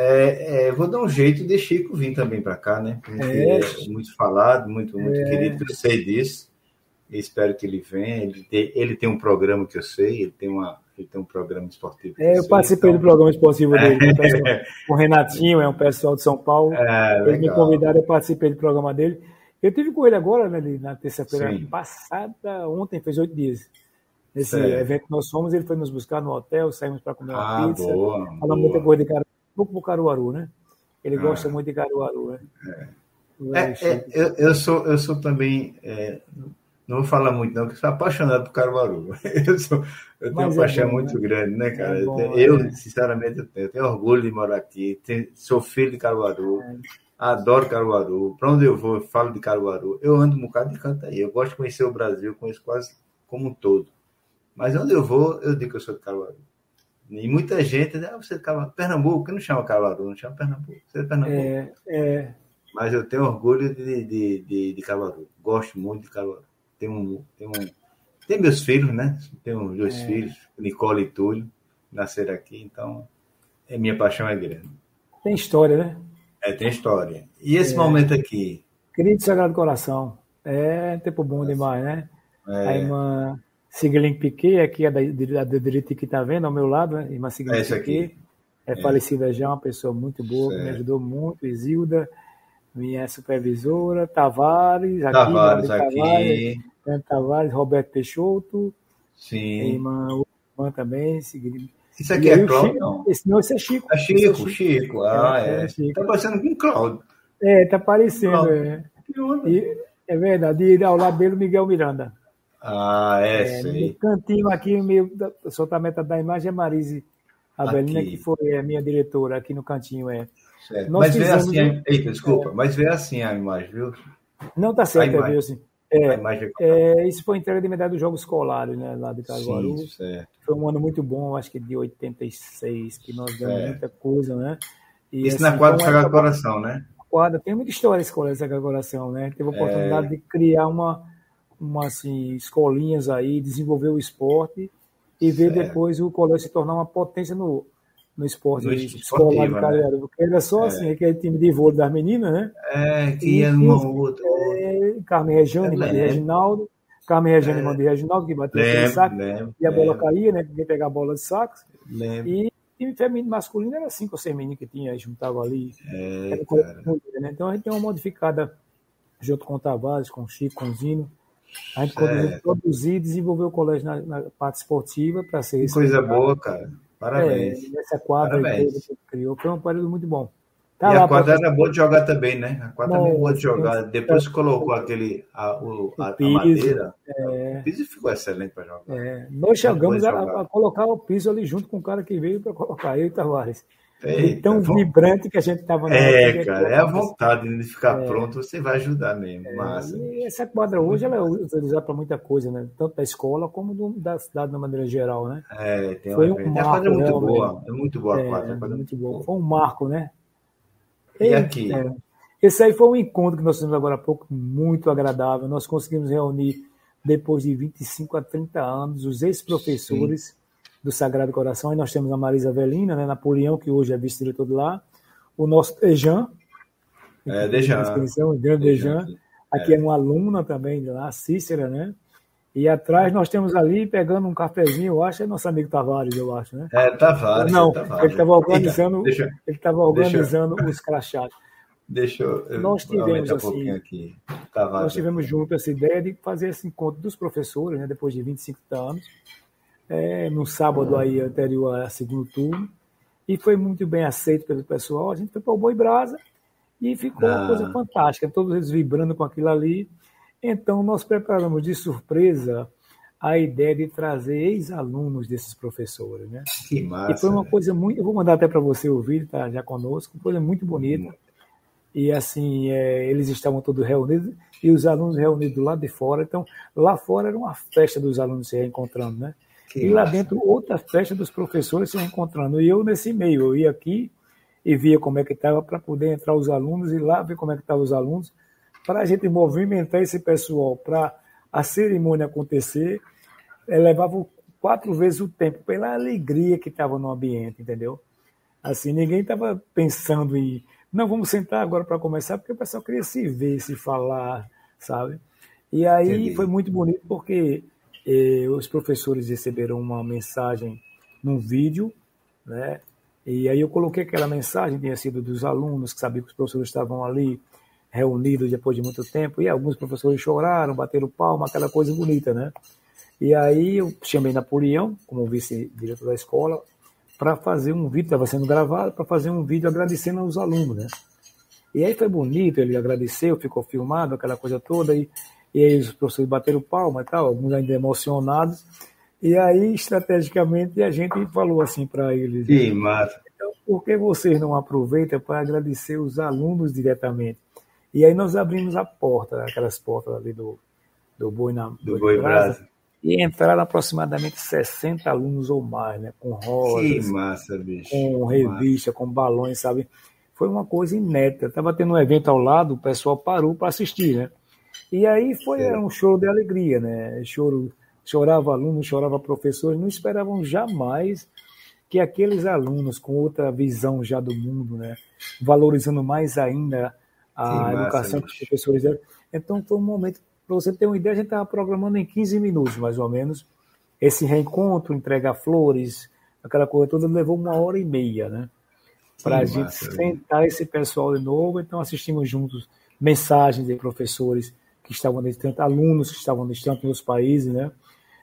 É, é, vou dar um jeito de Chico vir também para cá, né? É. é. muito falado, muito, muito é. querido, eu sei disso. espero que ele venha. Ele tem, ele tem um programa que eu sei, ele tem, uma, ele tem um programa esportivo. É, eu, participei então... do programa esportivo dele, né? o Renatinho, é um pessoal de São Paulo. É, ele me convidaram, eu participei do programa dele. Eu tive com ele agora, né, na terça-feira passada, ontem, fez oito dias. Nesse evento que nós fomos, ele foi nos buscar no hotel, saímos para comer uma ah, pizza. Boa, falamos muita coisa de cara, pouco pro Caruaru, né? Ele ah. gosta muito de Caruaru, né? É. É, é, eu, eu, sou, eu sou também, é, não vou falar muito não, porque sou apaixonado por Caruaru. Eu, sou, eu tenho Mas uma é paixão bom, muito né? grande, né, cara? Bom, eu, eu sinceramente, eu tenho, eu tenho, orgulho de morar aqui, tenho, sou filho de Caruaru. Adoro Caruaru. Para onde eu vou, eu falo de Caruaru. Eu ando um bocado de canto aí. Eu gosto de conhecer o Brasil, conheço quase como um todo. Mas onde eu vou, eu digo que eu sou de Caruaru. E muita gente, ah, você é Caruaru. Pernambuco, que não chama Caruaru, não chama Pernambuco. Você é Pernambuco. É, é. Mas eu tenho orgulho de, de, de, de. Gosto muito de Caruaru. Tenho um, tenho um, tem meus filhos, né? Tenho dois é. filhos, Nicole e Túlio, nasceram aqui, então é, minha paixão é grande. Tem história, né? É, tem história. E esse é. momento aqui? Querido Sagrado Coração. É tempo bom demais, né? É. A irmã Siglin Piquet, aqui é da, da, da direita que está vendo ao meu lado, né? irmã Siglin é Piquet. É, é, falecida já, uma pessoa muito boa, certo. me ajudou muito. Isilda, minha supervisora. Tavares, aqui. Tavares, aqui. Tavares, Tavares, Roberto Peixoto. Sim. Irmã, irmã também, Siglin isso aqui é Cláudio? Não. Esse, não, esse é Chico. É Chico, é Chico. Chico. Ah, é. é. Chico. Tá parecendo com Cláudio. É, tá parecendo, é. E, é verdade. E ao lado dele, Miguel Miranda. Ah, é, é No cantinho aqui, meio, soltamento da imagem, é Marise Abelina, aqui. que foi a minha diretora aqui no cantinho, é. mas vê assim, um... eita, desculpa, é. mas vê assim a imagem, viu? Não tá certo, é, viu, assim. É, é, isso foi entrega de medalha dos Jogos Escolares, né, lá de Caruaru. Sim, foi um ano muito bom, acho que de 86, que nós demos é. muita coisa, né? E, isso assim, na quadra do Sagrado Coração, né? Quadra, tem muita história escola do Sagrado Coração, né? Teve a oportunidade é. de criar uma, uma assim, escolinhas aí, desenvolver o esporte e ver certo. depois o colégio se tornar uma potência no, no esporte no escolar de Caruaru. Né? Porque era só é. assim, aquele time de vôlei das meninas, né? É, que ia numa outra. É, Carmen Regiane, Reginaldo. Carmen Regiane, é. de Reginaldo, que bateu o saco. Lembro, e a bola lembro. caía, né? Ninguém pegar a bola de saco. Lembro. E time feminino masculino era cinco ou seis meninos que tinha, juntavam ali. É, né? Então a gente tem uma modificada junto com o Tavares, com o Chico, com o Zino. A gente conseguiu produzir e desenvolver o colégio na, na parte esportiva para ser. Que coisa boa, cara. Parabéns. É, essa quadra Parabéns. que criou foi um período muito bom. Tá e a quadra era boa de jogar também, né? A quadra é boa de jogar. Depois que colocou aquele, a, o, a, piso, a madeira, é... o piso ficou excelente para jogar. É, nós chegamos a, a, colocar o piso ali junto com o cara que veio para colocar, eu e Tavares. Eita, tão vibrante que a gente estava É, cara, é a vontade de ficar é, pronto, você vai ajudar mesmo. É, massa. E essa quadra hoje ela é utilizada para muita coisa, né? Tanto da escola como do, da cidade de maneira geral, né? É, tem Foi um marco, a quadra é muito boa, é muito boa a é, quadra. É, muito boa. Foi um marco, né? E, e aqui? É, esse aí foi um encontro que nós tivemos agora há pouco, muito agradável. Nós conseguimos reunir, depois de 25 a 30 anos, os ex-professores do Sagrado Coração. E nós temos a Marisa Velina, né, Napoleão, que hoje é vice-diretor de lá. O nosso Dejan. É, Dejan. O grande Dejan. Aqui é. é uma aluna também de lá, Cícera, né? E atrás nós temos ali, pegando um cafezinho, eu acho, é nosso amigo Tavares, eu acho, né? É, Tavares. Não, é Tavares. ele estava organizando, deixa, ele estava organizando deixa, os crachados. Deixa eu. Nós tivemos, assim, aqui. nós tivemos junto essa ideia de fazer esse encontro dos professores, né, depois de 25 anos, é, no sábado aí anterior a segundo turno, e foi muito bem aceito pelo pessoal. A gente foi para o Boi Brasa e ficou ah. uma coisa fantástica, todos eles vibrando com aquilo ali. Então, nós preparamos de surpresa a ideia de trazer ex-alunos desses professores, né? Que massa. E foi uma coisa muito. Eu vou mandar até para você ouvir, tá já conosco, uma coisa muito bonita. E assim, é, eles estavam todos reunidos e os alunos reunidos do lado de fora. Então, lá fora era uma festa dos alunos se reencontrando, né? Que e lá dentro, outra festa dos professores se reencontrando. E eu nesse meio, eu ia aqui e via como é que estava para poder entrar os alunos e lá ver como é que estavam os alunos, para a gente movimentar esse pessoal para a cerimônia acontecer, é, levava quatro vezes o tempo, pela alegria que estava no ambiente, entendeu? Assim, ninguém estava pensando em, não, vamos sentar agora para começar, porque o pessoal queria se ver, se falar, sabe? E aí Entendi. foi muito bonito porque eh, os professores receberam uma mensagem num vídeo, né? E aí eu coloquei aquela mensagem, tinha sido dos alunos, que sabiam que os professores estavam ali reunidos depois de muito tempo, e alguns professores choraram, bateram palma, aquela coisa bonita, né? E aí eu chamei Napoleão, como vice-diretor da escola, para fazer um vídeo, estava sendo gravado, para fazer um vídeo agradecendo aos alunos, né? E aí foi bonito, ele agradeceu, ficou filmado, aquela coisa toda, e, e aí os professores bateram palma e tal, alguns ainda emocionados. E aí, estrategicamente, a gente falou assim para eles. Que massa. Então, por que vocês não aproveitam para agradecer os alunos diretamente? E aí nós abrimos a porta, aquelas portas ali do, do Boi na do Boi Brasa. E entraram aproximadamente 60 alunos ou mais, né? Com rosas. Que massa, bicho. Com revista, com balões, sabe? Foi uma coisa inédita. Estava tendo um evento ao lado, o pessoal parou para assistir, né? E aí foi um choro de alegria, né? Choro, chorava aluno, chorava professor, não esperavam jamais que aqueles alunos com outra visão já do mundo, né? Valorizando mais ainda a que educação massa, que os professores deram. Então foi um momento para você ter uma ideia, a gente estava programando em 15 minutos, mais ou menos. Esse reencontro, entregar flores, aquela coisa toda, levou uma hora e meia, né? Para a gente massa, sentar esse pessoal de novo. Então, assistimos juntos mensagens de professores que estavam distantes, alunos que estavam distantes nos países, né?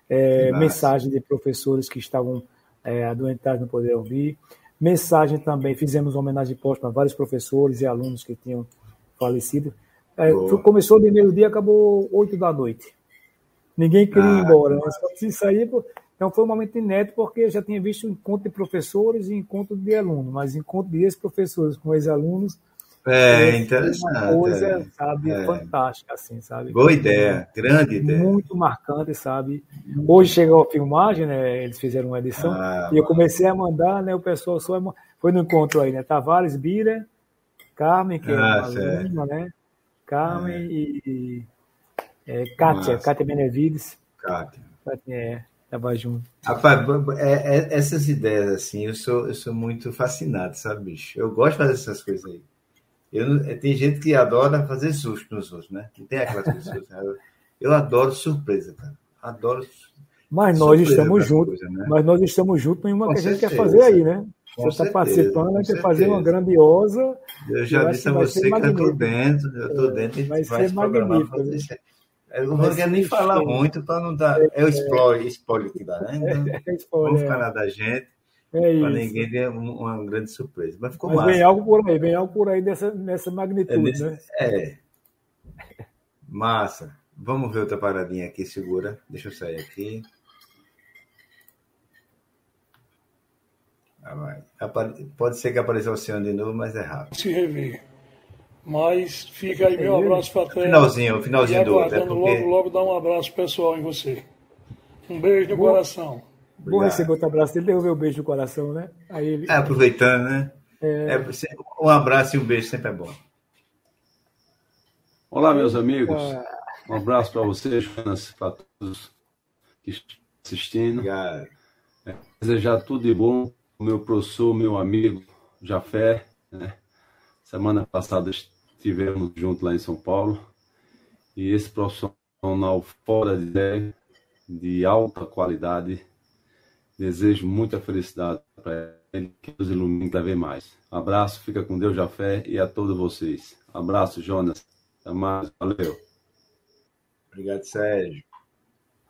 É, mensagens de professores que estavam é, adoentados, não poder ouvir. Mensagem também, fizemos uma homenagem póstuma a vários professores e alunos que tinham falecido. É, começou de meio-dia, acabou oito da noite. Ninguém queria ah, ir embora, mas só se sair. Então foi um momento inédito, porque eu já tinha visto encontro de professores e encontro de alunos, mas encontro de ex-professores com ex-alunos. É, é interessante. Uma coisa, é, sabe, é. fantástica, assim, sabe? Boa ideia, grande ideia. Muito marcante, sabe? Hoje chegou a filmagem, né? Eles fizeram uma edição, ah, e eu comecei a mandar, né? O pessoal só foi no encontro aí, né? Tavares, Bira, Carmen, que é ah, é uma aluna, né? Carmen é. e é, Kátia, Nossa. Kátia Benevides. Kátia. É, tava junto. Rapaz, é, é, essas ideias, assim, eu sou, eu sou muito fascinado, sabe, bicho? Eu gosto de fazer essas coisas aí. Eu, é, tem gente que adora fazer susto nos outros, né? Não tem aquelas pessoas. Né? Eu, eu adoro surpresa, cara. Adoro. Mas nós estamos juntos. Né? Mas nós estamos juntos em uma Com que a gente quer fazer aí, né? você está participando, quer fazer uma grandiosa. Eu já disse a você que eu estou dentro, eu estou dentro. Vai, vai ser magnífico. Né? Eu não vou nem falar muito para não dar. É o spoiler, spoiler que dá, né? Então, é, é spoiler, vamos falar da gente. É para ninguém ter uma grande surpresa. Mas ficou Mas massa. Vem algo por aí, vem algo por aí dessa, nessa magnitude, é nesse, né? É. Massa. Vamos ver outra paradinha aqui, segura. Deixa eu sair aqui. Ah, pode ser que apareça o oceano de novo, mas é rápido. Se rever. Mas fica aí meu abraço para todos. Finalzinho, finalzinho do outro. É porque... Logo, logo dar um abraço pessoal em você. Um beijo no Boa. coração. Bom receber outro abraço dele, devolver um beijo no coração, né? Aí ele... é, aproveitando, né? É... É, um abraço e um beijo sempre é bom. Olá, meus amigos. Um abraço para vocês, Jonas, para todos que estão assistindo. Obrigado. É, desejar tudo de bom o meu professor, meu amigo Jafé. Né? Semana passada estivemos juntos lá em São Paulo. E esse profissional fora de ideia, de alta qualidade, desejo muita felicidade para ele, que nos ilumine cada vez mais. Abraço, fica com Deus, Jafé, e a todos vocês. Abraço, Jonas. Até mais, valeu. Obrigado, Sérgio.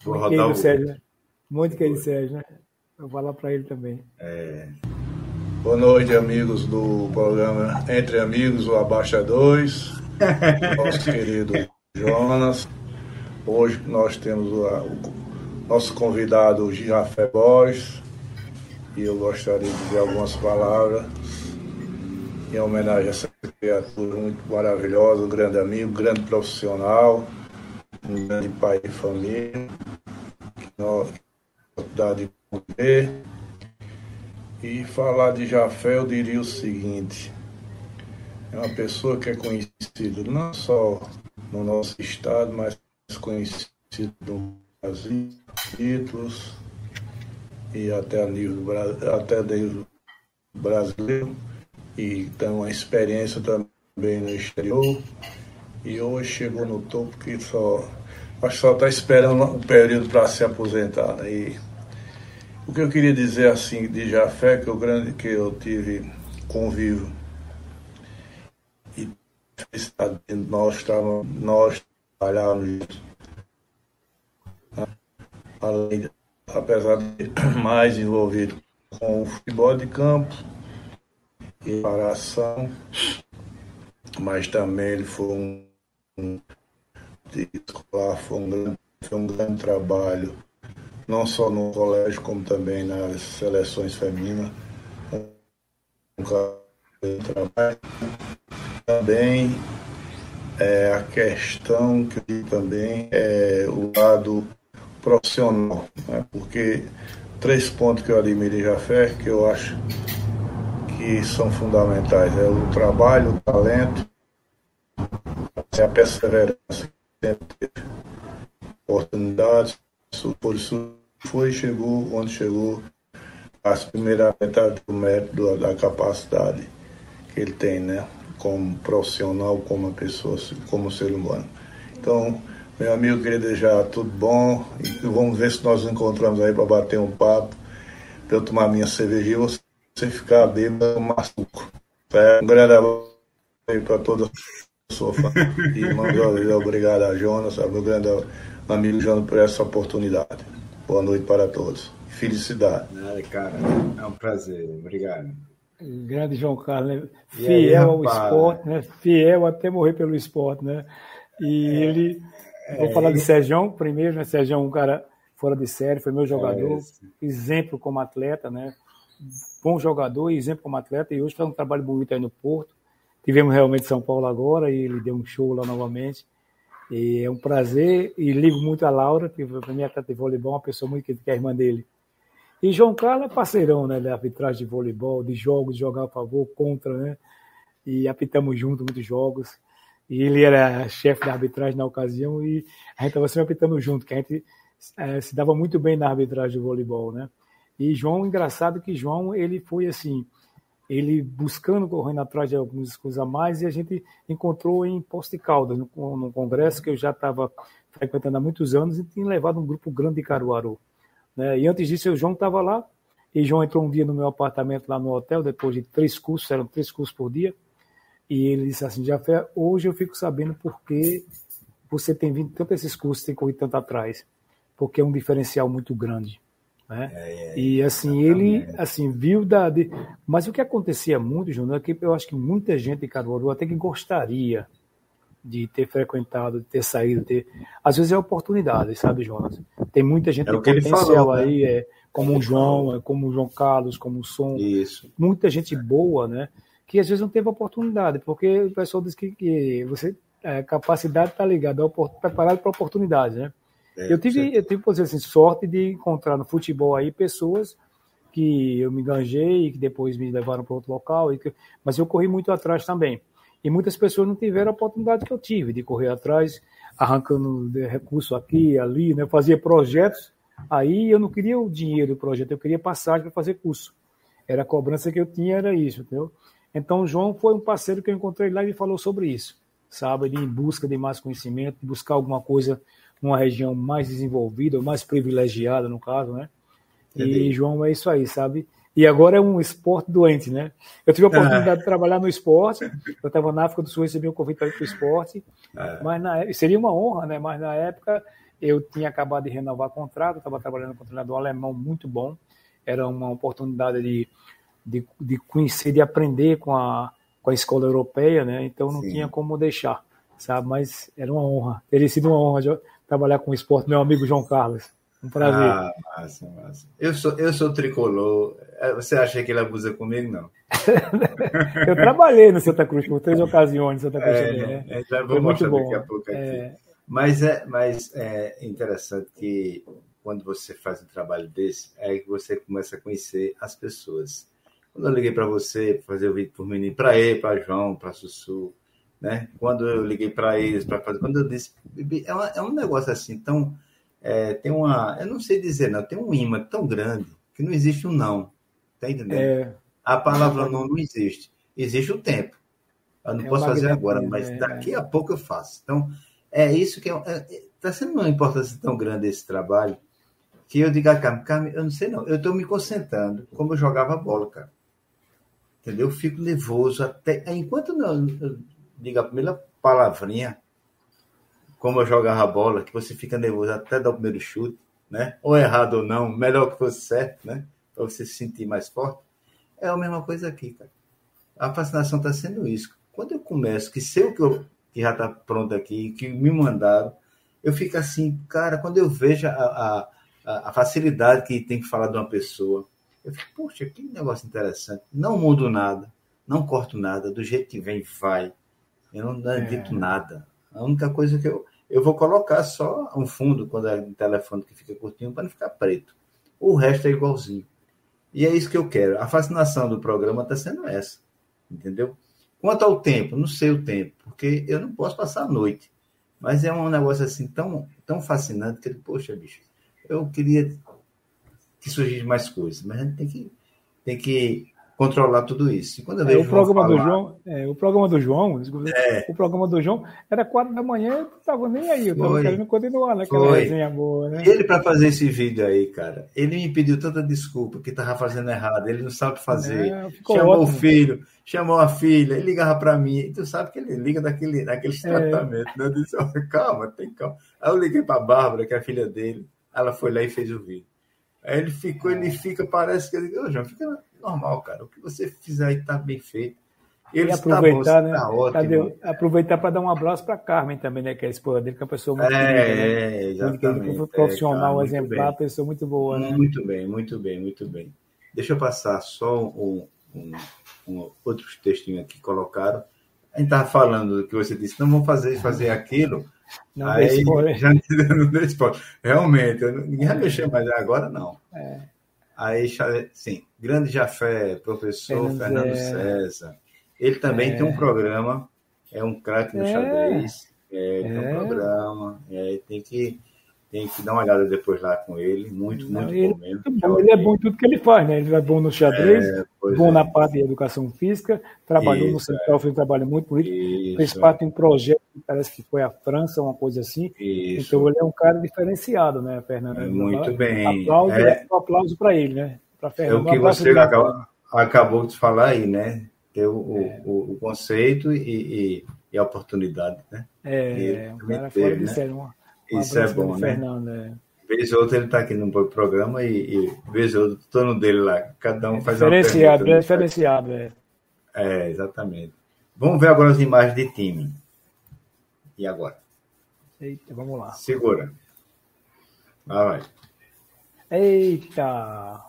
Vou Muito querido, o... Sérgio. Né? Muito querido, Sérgio, né? Eu vou lá para ele também. É. Boa noite, amigos do programa Entre Amigos, o Abaixa 2. nosso querido Jonas. Hoje nós temos o, o nosso convidado Girafé Boys. E eu gostaria de dizer algumas palavras em homenagem a essa criatura muito maravilhosa, um grande amigo, um grande profissional, um grande pai de família. Nós, de poder. E falar de Jafé, eu diria o seguinte: é uma pessoa que é conhecida não só no nosso estado, mas conhecido no Brasil, títulos e até a nível até nível brasileiro e tem uma experiência também no exterior. E hoje chegou no topo que só acho que só está esperando o um período para se aposentar. Né? E o que eu queria dizer assim de Jafé, que o grande que eu tive convívio e nós estávamos, nós trabalhávamos além, apesar de mais envolvido com o futebol de campo e preparação, mas também ele foi um, um escolar, foi um grande, foi um grande trabalho, não só no colégio, como também nas seleções femininas. Um trabalho. Também é, a questão que também é o lado profissional, né? porque três pontos que eu admiro em Jafé, que eu acho que são fundamentais, é o trabalho, o talento, é a perseverança, oportunidades, por isso foi chegou onde chegou, as primeiras metade do mérito da capacidade que ele tem, né? Como profissional, como pessoa, como ser humano. Então, meu amigo, queria desejar tudo bom. E vamos ver se nós nos encontramos aí para bater um papo, para eu tomar minha cervejinha e você ficar bêbado no suco. É, um grande abraço para toda a sua família. obrigado a Jonas, meu grande amigo Jonas, por essa oportunidade. Boa noite para todos. Felicidade. Nada, cara. É um prazer. Obrigado. Grande João Carlos, né? fiel aí, ao esporte, né? Fiel até morrer pelo esporte, né? E é. ele Vou falar de Sérgio primeiro, né? Sérgio é um cara fora de série, foi meu jogador, é exemplo como atleta, né? Bom jogador e exemplo como atleta, e hoje faz um trabalho bonito aí no Porto. Tivemos realmente São Paulo agora e ele deu um show lá novamente. E é um prazer e ligo muito a Laura, que para mim é atleta de voleibol, uma pessoa muito que é a irmã dele. E João Carlos é parceirão, né, da arbitragem de voleibol, de jogos, de jogar a favor, contra, né? E apitamos junto muitos jogos. E ele era chefe da arbitragem na ocasião e a gente estava sempre apitando junto, que a gente é, se dava muito bem na arbitragem do voleibol, né? E João, engraçado que João, ele foi assim, ele buscando, correndo atrás de algumas coisas a mais, e a gente encontrou em Poste Caldas, no, no congresso que eu já estava frequentando há muitos anos, e tinha levado um grupo grande de Caruaru. Né? E antes disso, o João estava lá, e João entrou um dia no meu apartamento lá no hotel, depois de três cursos, eram três cursos por dia, e ele disse assim, Jafé, hoje eu fico sabendo por que você tem vindo tanto esses cursos, tem corrido tanto atrás, porque é um diferencial muito grande. Né? É, é, e assim, ele assim viu da. De... Mas o que acontecia muito, Júnior, é que eu acho que muita gente em Caruaru até que gostaria de ter frequentado, de ter saído, ter. Às vezes é oportunidade, sabe, Jonas? Tem muita gente é potencial falou, né? aí, né? é, como o João, é, como o João Carlos, como o Som. Isso. Muita gente boa, né? Que às vezes não teve oportunidade, porque o pessoal diz que, que você é, capacidade está ligada preparado para oportunidade, né? É, eu tive, eu tive, por assim, sorte de encontrar no futebol aí pessoas que eu me enganjei e que depois me levaram para outro local, e que, mas eu corri muito atrás também. E muitas pessoas não tiveram a oportunidade que eu tive de correr atrás, arrancando recurso aqui ali, né? Eu fazia projetos, aí eu não queria o dinheiro do projeto, eu queria passagem para fazer curso. Era a cobrança que eu tinha, era isso, entendeu? Então, o João foi um parceiro que eu encontrei lá e falou sobre isso, sabe? De em busca de mais conhecimento, de buscar alguma coisa numa região mais desenvolvida, ou mais privilegiada, no caso, né? E João é isso aí, sabe? E agora é um esporte doente, né? Eu tive a oportunidade ah. de trabalhar no esporte, eu estava na África do Sul, recebi um convite para ir para o esporte, ah. mas na, seria uma honra, né? Mas na época eu tinha acabado de renovar contrato, estava trabalhando com um treinador alemão muito bom, era uma oportunidade de de, de conhecer, de aprender com a, com a escola europeia, né? Então não Sim. tinha como deixar, sabe? Mas era uma honra, teria sido uma honra trabalhar com o esporte, meu amigo João Carlos. Um prazer. Ah, massa, massa. Eu sou, eu sou tricolor. É, você acha que ele abusa comigo? Não. eu trabalhei no Santa Cruz por três ocasiões Santa Cruz é, também, né? É, já vou Foi mostrar muito bom. daqui a pouco aqui. É... Mas, é, mas é interessante que quando você faz um trabalho desse, é que você começa a conhecer as pessoas. Quando eu liguei para você, para fazer o vídeo por menino, para ele, para João, para Sussu, né? Quando eu liguei para eles, para fazer. Quando eu disse. É, uma, é um negócio assim, então. É, tem uma. Eu não sei dizer, não, tem um imã tão grande que não existe um não. Tá entendendo? É, A palavra não não existe. Existe o tempo. Eu não é posso fazer agora, mas é... daqui a pouco eu faço. Então, é isso que está é, é, sendo uma importância tão grande esse trabalho que eu digo a Carmen, Carmen, eu não sei não, eu estou me concentrando como eu jogava bola, cara. Entendeu? Eu fico nervoso até. Enquanto não, eu digo a primeira palavrinha, como eu jogava bola, que você fica nervoso até dar o primeiro chute, né? Ou errado ou não, melhor que fosse certo, né? Para você se sentir mais forte. É a mesma coisa aqui, cara. A fascinação está sendo isso. Quando eu começo, que sei o que, eu, que já está pronto aqui, que me mandaram, eu fico assim, cara, quando eu vejo a, a, a facilidade que tem que falar de uma pessoa, eu fico, poxa, que negócio interessante. Não mudo nada, não corto nada, do jeito que vem, vai. Eu não edito é. nada. A única coisa que eu. Eu vou colocar só um fundo quando é um telefone que fica curtinho para não ficar preto. O resto é igualzinho. E é isso que eu quero. A fascinação do programa está sendo essa. Entendeu? Quanto ao tempo, não sei o tempo, porque eu não posso passar a noite. Mas é um negócio assim tão, tão fascinante que, poxa, bicho, eu queria que surgissem mais coisas, mas a gente tem que, tem que controlar tudo isso. E quando eu é, vejo o programa falar, do João, é, o programa do João, é. o programa do João era quatro da manhã, eu não estava nem aí, eu estava querendo continuar naquela Foi. resenha boa, né? Ele para fazer esse vídeo aí, cara, ele me pediu tanta desculpa que estava fazendo errado, ele não sabe fazer. É, chamou ótimo. o filho, chamou a filha, ele ligava para mim, e tu sabe que ele liga daquele, daquele é. tratamento, né? Eu disse, calma, tem calma. Aí eu liguei para a Bárbara, que é a filha dele, ela foi lá e fez o vídeo. Aí ele ficou, ele fica, parece que ele, ô João, fica normal, cara. O que você fizer aí tá bem feito. Ele e aproveitar, tá bom, né? Tá ótimo. Cadê? Aproveitar para dar um abraço para Carmen também, né? Que é a esposa dele, que é uma pessoa muito é, querida, né? É, exatamente. Profissional, é, exemplar, bem. pessoa muito boa, né? Muito bem, muito bem, muito bem. Deixa eu passar só um, um, um outros textinhos aqui que colocaram. A gente estava falando do que você disse, não vamos fazer fazer aquilo. Não aí, já não deu spoiler. Realmente, ninguém vai mexer mais agora, não. É. Aí, sim, grande Jafé, professor Fernando, Fernando César. Ele também é. tem um programa, é um craque no é. xadrez. É, tem um é. programa, é, tem que tem que dar uma olhada depois lá com ele, muito, muito ele, bom mesmo. Muito bom. Ele é bom em tudo que ele faz, né? Ele é bom no xadrez, é, bom é. na parte de educação física, trabalhou isso, no Central, é. fez um trabalho muito bonito, fez parte de um projeto que parece que foi a França, uma coisa assim. Isso. Então ele é um cara diferenciado, né, Fernando? É, muito bem. Aplauso, é, um aplauso para ele, né? Pra Fernando. É o que você acabou, acabou, de falar aí, né? Ter o, o, o conceito e, e, e, a oportunidade, né? É, um cara teve, fora de né? série, uma um Isso é bom, né? Fernando, é. Vez ou outra ele está aqui no programa e, e vez ou outra estou no dele lá. Cada um faz uma Diferenciado, é diferenciado, é. É, exatamente. Vamos ver agora as imagens de time. E agora? Eita, vamos lá. Segura. Vai, vai. Eita!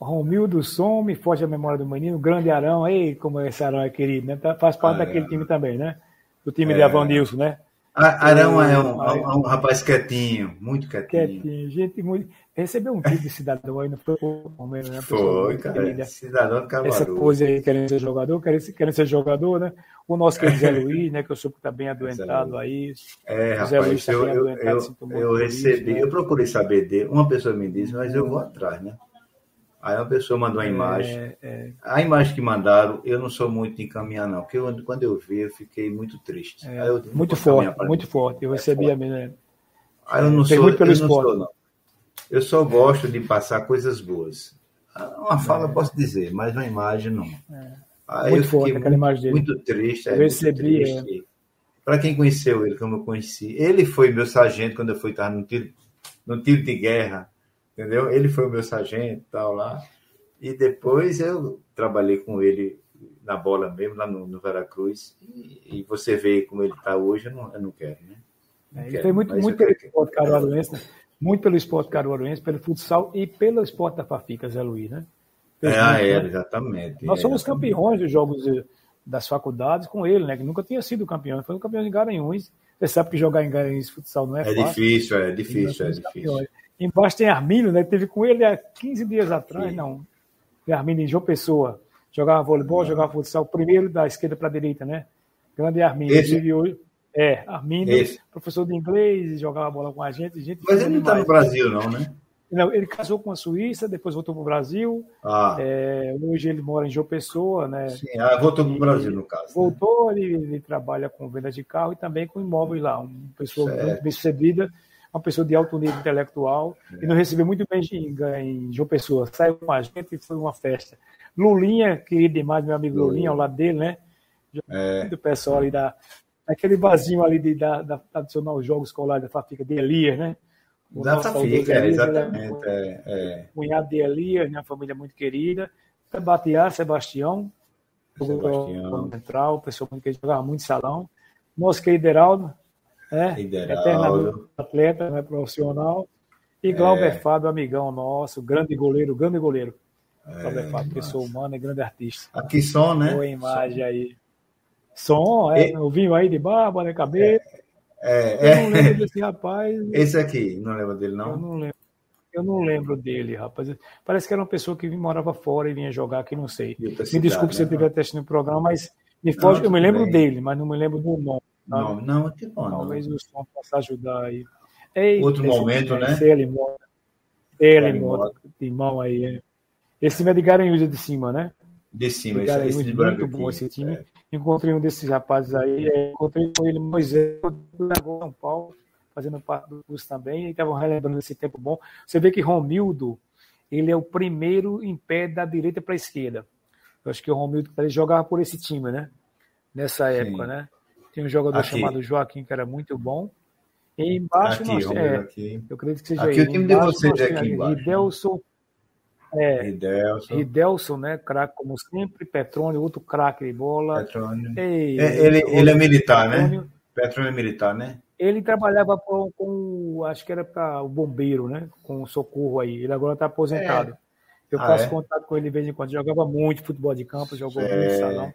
Romildo Som, me foge a memória do menino, grande Arão, ei, como esse Arão é querido, né? Faz parte ah, daquele é. time também, né? Do time é. de Avão Nilson, né? Arão é um, é um, rapaz quietinho, muito quietinho. Quietinho, gente muito. Recebeu um tipo de cidadão aí, não foi o Palmeiras, né? Foi, cara. Cidadão de Caruaru. Essa coisa aí, querendo ser jogador, querendo, querendo ser jogador, né? O nosso querido Zé Luiz, né? Que eu soube que está bem adoentado aí. É, rapaz, Zé Luiz tá eu, eu, eu, eu recebi, né? eu procurei saber dele. Uma pessoa me disse, mas eu vou atrás, né? Aí uma pessoa mandou uma é, imagem. É, é. A imagem que mandaram, eu não sou muito de encaminhar, não. Porque eu, quando eu vi, eu fiquei muito triste. É, eu, muito forte, muito forte. Eu recebi a minha. Aí eu não sou, muito pelo eu não sou, não. Eu só gosto de passar coisas boas. Uma fala é. posso dizer, mas uma imagem não. Aí muito eu forte aquela imagem dele. Muito triste. Eu recebi. Para quem conheceu ele, como eu conheci, ele foi meu sargento quando eu fui estar no tiro, no tiro de guerra entendeu? Ele foi o meu sargento tal lá. E depois eu trabalhei com ele na bola mesmo, lá no, no Veracruz. E, e, você vê como ele está hoje, eu não, eu não quero, né? Não é, ele foi muito, muito pelo esporte caruaruense, né? muito pelo esporte caruaruense, pelo futsal e pelo esporte da Fafica, Zé Luiz, né? Fez é, muito, é, exatamente. Nós somos exatamente. campeões dos jogos das faculdades com ele, né? Que nunca tinha sido campeão, foi um campeão em Garanhuns. Você sabe que jogar em Garanhuns futsal não é, é fácil. Difícil, é difícil, é difícil, é difícil. Embaixo tem Armínio, né? Teve com ele há 15 dias atrás, Sim. não. Armínio em João Pessoa. Jogava voleibol, jogava futsal, primeiro da esquerda para a direita, né? Grande Armínio. Esse... Hoje, é, Armínio, Esse. professor de inglês, jogava bola com a gente. gente Mas ele não está no Brasil, não, né? Não, ele casou com a Suíça, depois voltou para o Brasil. Ah. É, hoje ele mora em João Pessoa, né? Sim, ah, voltou para o Brasil, no caso. Né? Voltou, né? ele, ele, trabalha com venda de carro e também com imóveis lá. Uma pessoa certo. muito bem sucedida, uma pessoa de alto nível intelectual. É. E nos recebeu muito bem em, João Pessoa. Saiu com a gente e foi uma festa. Lulinha, querido demais, meu amigo Lulinha, ao lado dele, né? É. Do pessoal ali da. Aquele barzinho ali de, da, da tradicional Jogos Escolares da Fafica de Elias, né? O da Fafica, é, exatamente. É, é. Cunhado de Elias, minha família muito querida. Batiá, Sebastião, Sebastião. Central, pessoa querida, jogava muito salão. Nosso querido Heraldo, né? Eterno atleta, né? profissional. E Glauber é. Fábio, amigão nosso, grande goleiro, grande goleiro. É, Glauber Fábio, pessoa humana e grande artista. Aqui som, né? Boa imagem som. aí. Som, é, e... o vinho aí de barba, né? Cabelo. É, é. Eu não lembro desse rapaz. Esse aqui, não lembro dele, não? Eu não lembro. Eu não lembro dele, rapaz. Parece que era uma pessoa que morava fora e vinha jogar aqui, não sei. me desculpe se eu estiver né? testando o programa, mas me foge, não, eu me lembro bem. dele, mas não me lembro do nome. Não, não, que bom. Talvez o som possa ajudar aí. Ei, Outro momento, né? Ele mora. Ele mora. Irmão aí. É. Esse time é de Garanhuns de cima, né? De cima, esse, esse de muito bom esse time. É. Encontrei um desses rapazes aí, é, encontrei com ele Moisés, São Paulo, fazendo parte do curso também, e estavam relembrando esse tempo bom. Você vê que Romildo, ele é o primeiro em pé da direita para a esquerda. Eu acho que o Romildo ele jogava por esse time, né? Nessa época, Sim. né? Tem um jogador aqui. chamado Joaquim que era muito bom. E embaixo aqui, nós, é, aqui. eu acredito que seja aqui ele. o time de vocês é aqui embaixo. Ridelson, é, Ridelson. Ridelson, né? Craque como sempre. Petrônio, outro craque de bola. Petrônio. Ei, é, ele, ele é militar, né? Petrônio. né? Petrônio é militar, né? Ele trabalhava com, com acho que era para o bombeiro, né? Com o socorro aí. Ele agora está aposentado. É. Eu ah, faço é? contato com ele de vez em quando. Jogava muito futebol de campo, jogou muito salão.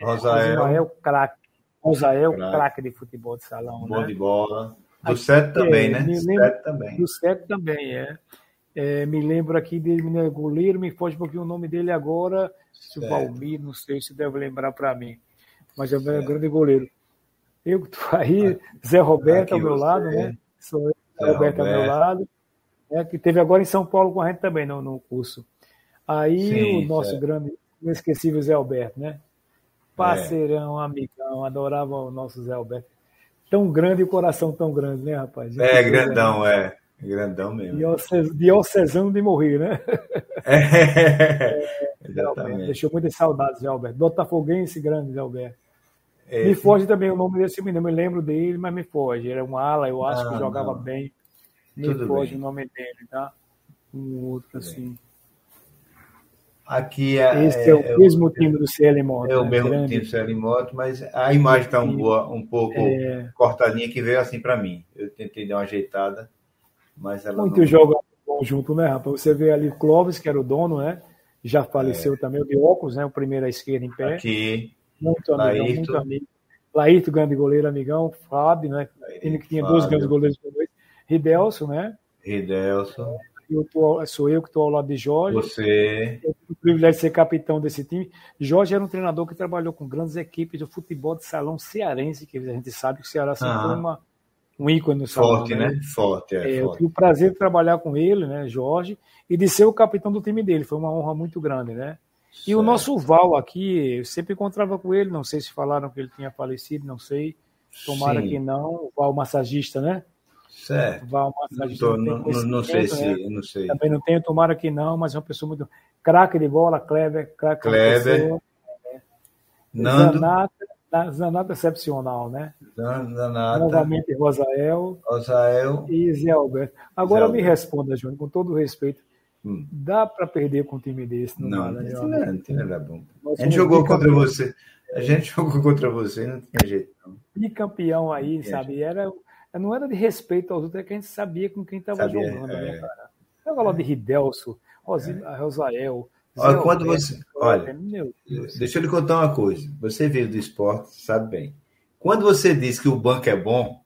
Rosael. craque. Rosael, craque de futebol de salão. Bom né? de bola. Do Sete também, né? Do Sete também. Do Sete também, é. É, me lembro aqui dele, né, goleiro, me foge um pouquinho o nome dele agora, se o Valmir, não sei se deve lembrar para mim, mas é um grande goleiro. Eu que estou aí, Zé Roberto aqui ao meu você. lado, né? Sou eu, Zé Roberto, Roberto ao meu lado, né, que teve agora em São Paulo com a gente também no, no curso. Aí Sim, o nosso grande, inesquecível Zé Alberto, né? Parceirão, é. amigão, adorava o nosso Zé Alberto. Tão grande e o coração tão grande, né, rapaz? É, grandão, é. Grandão mesmo. Diocesano de morrer, né? É, exatamente. Deixou muitas saudades, Zé Alberto. Botafoguense grande, Zé Alberto. É, me foge também o nome desse menino, eu me lembro dele, mas me foge. Era um ala, eu acho ah, que jogava não. bem. Me Tudo foge bem. o nome dele, tá? Um outro assim. Aqui é, Esse é, o é mesmo o, time do CL Moto. É o né? mesmo grande. time do CL Moto, mas a imagem está um, um pouco é... cortadinha que veio assim para mim. Eu tentei dar uma ajeitada. Mas ela Muito não... jogo conjunto, né, rapaz? Você vê ali o Clóvis, que era o dono, né? Já faleceu é. também o de óculos, né? O primeiro à esquerda em pé. Aqui. Muito amigão, Laírto. muito amigo. Laírto, grande goleiro, amigão. Fábio, né? Ele que tinha Fábio. dois grandes goleiros por dois. Ridelso, né? Ridelso. Eu tô, sou eu que estou ao lado de Jorge. Você. Eu o privilégio de ser capitão desse time. Jorge era um treinador que trabalhou com grandes equipes do futebol de salão cearense, que a gente sabe que o Ceará sempre ah. foi uma um ícone no salão. Forte, né? né? Forte, é, é, forte. Eu tive o prazer de trabalhar com ele, né, Jorge, e de ser o capitão do time dele. Foi uma honra muito grande, né? Certo. E o nosso Val aqui, eu sempre encontrava com ele, não sei se falaram que ele tinha falecido, não sei. Tomara Sim. que não. O Val massagista, né? Certo. Val massagista. Não, não, não, não sei se, né? não sei. Também não tenho, tomara que não, mas é uma pessoa muito craque de bola, Kleber, craque Kleber. Pessoa, né? Nando. Zanata, Zanata excepcional, né? Zanata. Novamente Rosael. Rosael. E Zé Alberto. Agora Zé me responda, Júnior, com todo respeito. Hum. Dá para perder com um time desse? Não, não, não, não, não tem nada bom. A gente jogou contra você. A gente jogou contra você, não tinha jeito. Não. Bicampeão aí, sabe? Era, não era de respeito aos outros, é que a gente sabia com quem estava jogando, né, é. né, cara? Eu falava de Ridelso, é. Rosael, Olha, quando você, olha, deixa eu lhe contar uma coisa. Você veio do esporte, sabe bem. Quando você diz que o banco é bom.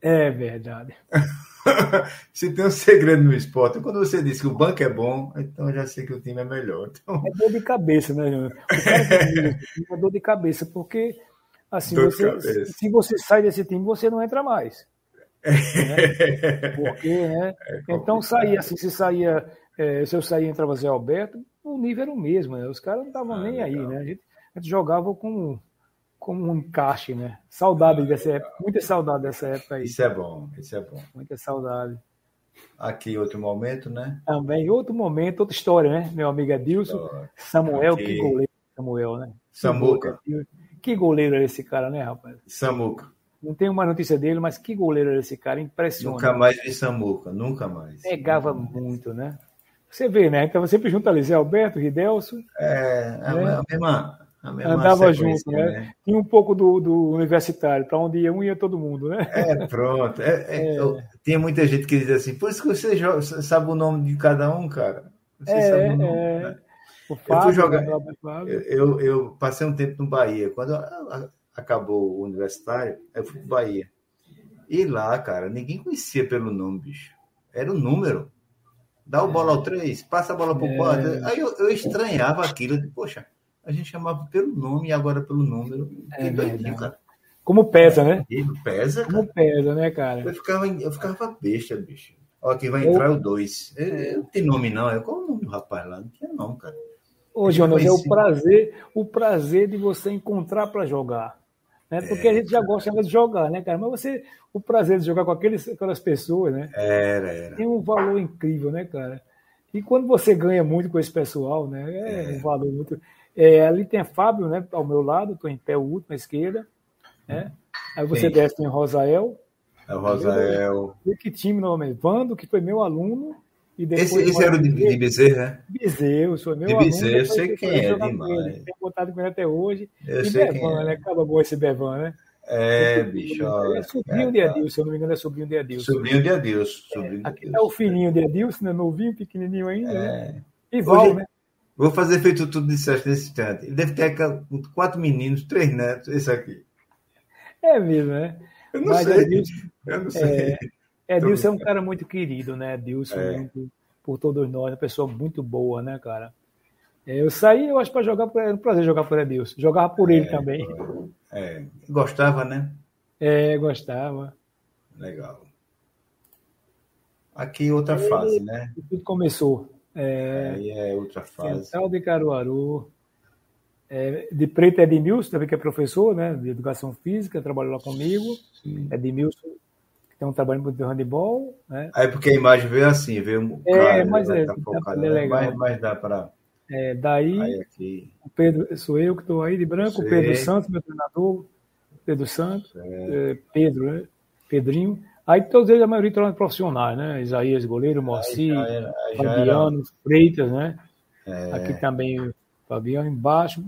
É verdade. Se tem um segredo no esporte, quando você diz que o banco é bom, então eu já sei que o time é melhor. Então... É dor de cabeça, né, Júnior? É dor de cabeça, porque assim, você, se você sai desse time, você não entra mais. Né? Porque, né? É então saía assim, se saía, é, se eu saía entrava Zé Alberto, o nível era o mesmo, né? Os caras não estavam ah, nem legal. aí, né? A gente, a gente jogava com como um encaixe, né? Saudade dessa época, muita saudade dessa época aí. Isso é bom, isso é bom. Muita saudade. Aqui outro momento, né? Também, outro momento, outra história, né? Meu amigo Edilson, Samuel, Aqui. que goleiro, Samuel, né? Samuca. Que goleiro era esse cara, né, rapaz? Samuca. Não tenho uma notícia dele, mas que goleiro era esse cara, impressionante. Nunca mais vi Samuca, nunca mais. Pegava muito, né? Você vê, né? Então sempre junto ali, Zé Alberto, Ridelso. É, né? a mesma, Andava junto, né? né? Tinha um pouco do, do universitário, para onde ia um ia todo mundo, né? É, pronto. É, é, é. Tinha muita gente que dizia assim, por isso que você joga, sabe o nome de cada um, cara. Você é, sabe o nome, é. né? O Fábio, eu, fui jogar, eu, eu, eu, passei um tempo no Bahia. Quando acabou o universitário, eu fui para Bahia. E lá, cara, ninguém conhecia pelo nome, bicho. Era o número. Dá o bola ao três, passa a bola pro 4. É. Aí eu, eu estranhava aquilo. De, Poxa, a gente chamava pelo nome e agora pelo número. É doidinho, cara. Como pesa, né? Pesa, cara. Como pesa, né, cara? Eu ficava, eu ficava besta, bicho. Ó, aqui vai entrar o 2. Não tem nome, não. É qual o nome do rapaz lá? Não tinha, não, cara. Ô, Jonas, é o prazer, o prazer de você encontrar para jogar. Né? Porque é, a gente já gosta de jogar, né, cara? Mas você, o prazer de jogar com aqueles, aquelas pessoas, né? Era, era. Tem um valor incrível, né, cara? E quando você ganha muito com esse pessoal, né? É, é. um valor muito. É, ali tem a Fábio, né, ao meu lado, estou em pé o último à esquerda. Né? Aí você Sim. desce em Rosael. É o Rosael. E que time novamente? Vando, que foi meu aluno. Esse, esse era o de, de Bezerra, né? Bezerra, foi meu de aluno. Bezerra, eu sei quem é, demais. Tenho contato com ele até hoje. Eu e Bevan, é. né? Acaba bom esse Bevan, né? É, bicho. É sobrinho é, de Adilson, se eu não me engano, é sobrinho de Adilson. Sobrinho de Adilson. Sobrinho é, aqui está o filhinho de Adilson, né? Novinho, pequenininho ainda. É. Né? Hoje, né? Vou fazer feito tudo disseste nesse instante. Ele deve ter quatro meninos, três netos, esse aqui. É mesmo, né? Eu não Mas sei. Edilson, eu não sei. É, Edilson é um cara muito querido, né? Edilson, é. muito, por todos nós, uma pessoa muito boa, né, cara? É, eu saí, eu acho, para jogar por. Era um prazer jogar por Edilson. Jogava por é, ele também. É. Gostava, né? É, gostava. Legal. Aqui outra fase, né? Tudo começou. É, Aí é outra fase. Central de Caruaru. É, de Preto é Edmilson, também que é professor né, de educação física, trabalhou lá comigo. Sim. Edmilson, tem um trabalho muito de handebol. Né? Aí porque a imagem veio assim, veio um é, cara, mas é, tá focado, é legal. Mas, mas dá para. É, daí, o Pedro, sou eu que estou aí de branco, o Pedro Santos, meu treinador, Pedro Santos, é, Pedro, né? Pedrinho. Aí todos eles, a maioria estão profissionais, né? Isaías Goleiro, Moacir, Fabiano, Freitas, né? É... Aqui também Fabiano embaixo.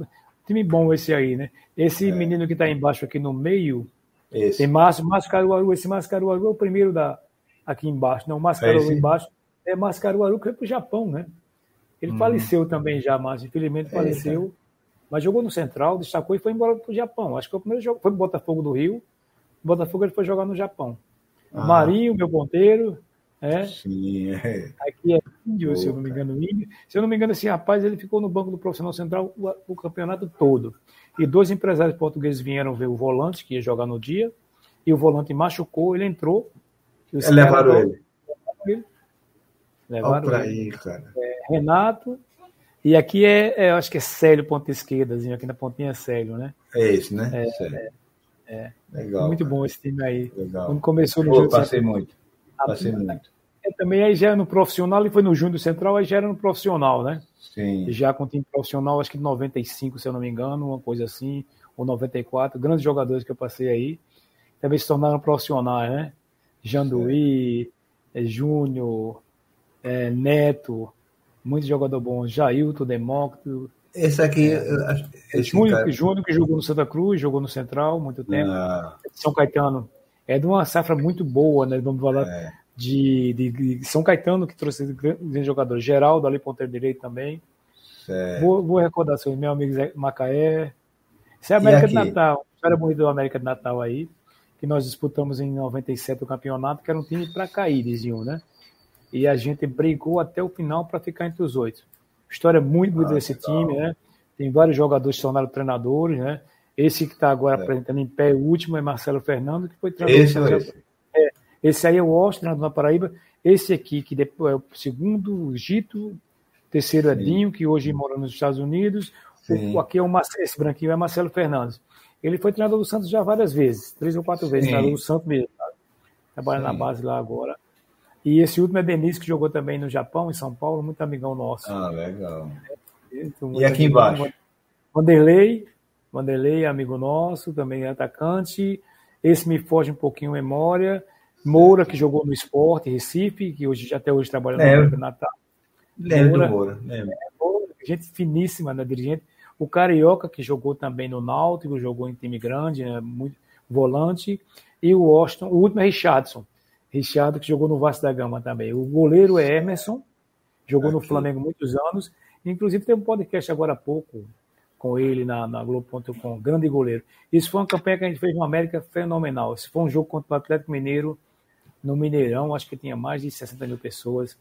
Time bom esse aí, né? Esse é. menino que está embaixo aqui no meio, esse. tem Márcio, Márcio Caruaru. Esse Márcio Caruaru é o primeiro da, aqui embaixo. Não, Márcio é Caruaru embaixo é Márcio Caruaru que foi para o Japão, né? Ele hum. faleceu também já, Márcio. Infelizmente faleceu. Mas jogou no Central, destacou e foi embora para o Japão. Acho que foi o primeiro jogo. Foi o Botafogo do Rio. O Botafogo ele foi jogar no Japão. Ah. Marinho, meu ponteiro. É. Sim, é. Aqui é índio, se eu não me engano, índio. Se eu não me engano, esse rapaz ele ficou no banco do profissional central o, o campeonato todo. E dois empresários portugueses vieram ver o volante, que ia jogar no dia, e o volante machucou, ele entrou. É, levaram ele. ele. Levaram ele. Aí, cara. É, Renato. E aqui é, é, eu acho que é Célio, ponta esquerda, aqui na pontinha é Célio, né? É esse, né? É, é. É. Legal. Muito cara. bom esse time aí. Legal. Quando começou no Pô, jogo. Passei muito. Passei muito. É, também aí já era no profissional, e foi no Júnior Central, aí já era no profissional, né? Sim. Já com time profissional, acho que 95, se eu não me engano, uma coisa assim, ou 94. Grandes jogadores que eu passei aí. Também se tornaram profissionais, né? Janduí, é, Júnior, é, Neto, muito jogador bom. Jailton, Demócrito, esse aqui. É, Júnior, cara... Júnior, que jogou no Santa Cruz, jogou no Central muito tempo. Ah. São Caetano. É de uma safra muito boa, né? Vamos falar é. De, de, de, São Caetano, que trouxe grandes jogadores. Geraldo, ali, ponteiro direito também. Boa, boa recordação, meu amigo Zé Macaé. Isso é a América de Natal. História bonita da América de Natal aí. Que nós disputamos em 97 o campeonato, que era um time para cair, diziam, né? E a gente brigou até o final para ficar entre os oito. História muito bonita ah, desse legal. time, né? Tem vários jogadores que se tornaram treinadores, né? Esse que está agora é. apresentando em pé, o último é Marcelo Fernando, que foi treinador. Esse, esse. É, Esse aí é o Washington, na Paraíba. Esse aqui, que depois é o segundo, o Gito. Terceiro é Dinho, que hoje mora nos Estados Unidos. O, aqui é o Marcelo, esse branquinho é Marcelo Fernandes. Ele foi treinador do Santos já várias vezes, três ou quatro vezes, Sim. treinador do Santos mesmo. Trabalha Sim. na base lá agora. E esse último é Denise, que jogou também no Japão, em São Paulo, muito amigão nosso. Ah, legal. Então, e aqui embaixo? Vanderlei, Vanderlei, amigo nosso, também é atacante. Esse me foge um pouquinho a memória. Moura, que jogou no Esporte, Recife, que hoje até hoje trabalha no Natal. Lembro Moura, do Moura, lembro. É, gente finíssima, né, dirigente. O Carioca, que jogou também no Náutico, jogou em time grande, né, muito volante. E o Washington, o último é Richardson. Richard, que jogou no Vasco da Gama também. O goleiro é Emerson, jogou Aqui. no Flamengo muitos anos. Inclusive, tem um podcast agora há pouco com ele na, na Globo.com, grande goleiro. Isso foi uma campanha que a gente fez no América fenomenal. Esse foi um jogo contra o Atlético Mineiro, no Mineirão, acho que tinha mais de 60 mil pessoas.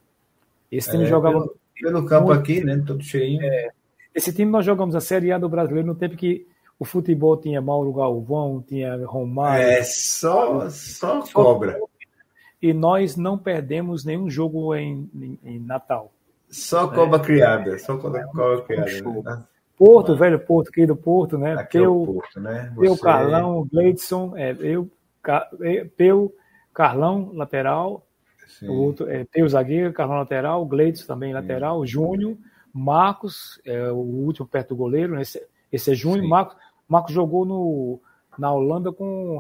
Esse time é, jogava. Pelo, pelo campo muito, aqui, né? Todo cheio. É, esse time nós jogamos a Série A do brasileiro no tempo que o futebol tinha Mauro Galvão, tinha Romário. É, só, só cobra. E nós não perdemos nenhum jogo em, em, em Natal. Só cobra é, criada, só cobra, cobra criada. Né? Porto, velho Porto, querido Porto, né? Aqui Peu, é o Porto, né? Você... Peu Carlão, Gleidson, é, eu, é, Peu, Carlão, lateral, Sim. o outro, é, Peu zagueiro, Carlão lateral, Gleidson também lateral, Júnior, Marcos, é, o último perto do goleiro, né? esse, esse é Júnior, Marcos, Marcos jogou no, na Holanda com,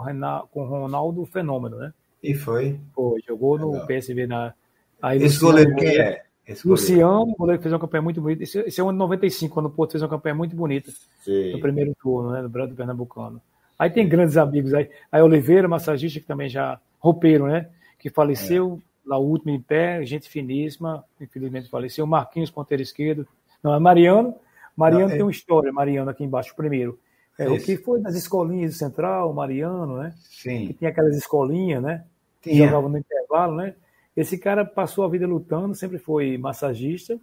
com Ronaldo Fenômeno, né? E foi? Foi, jogou Legal. no PSV na. Aí, esse goleiro quem é? Esse Luciano, goleiro que fez uma campanha muito bonita. Esse, esse é o ano 95, quando o Porto fez uma campanha muito bonita Sim. no primeiro turno, né? Do Pernambucano. Aí tem grandes amigos aí. Aí Oliveira, massagista, que também já roupeiro, né? Que faleceu é. lá o último em pé, gente finíssima, infelizmente faleceu. Marquinhos, ponteiro esquerdo. Não, é Mariano. Mariano Não, é... tem uma história, Mariano aqui embaixo, primeiro. É, o que foi das escolinhas do Central, Mariano, né? Sim. Que tinha aquelas escolinhas, né? Que jogavam no intervalo, né? Esse cara passou a vida lutando, sempre foi massagista,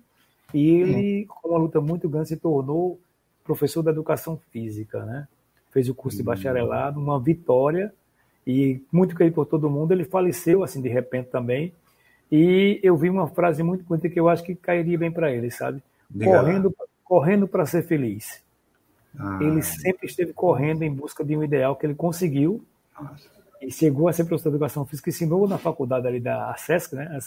e ele, com uma luta muito grande, se tornou professor da educação física, né? Fez o curso de hum. bacharelado, uma vitória, e muito querido por todo mundo. Ele faleceu, assim, de repente também. E eu vi uma frase muito bonita que eu acho que cairia bem para ele, sabe? Correndo, correndo para ser feliz. Ah, ele sempre esteve correndo em busca de um ideal que ele conseguiu. Nossa e chegou a ser professor de educação física, ensinou na faculdade ali da ASESC, né?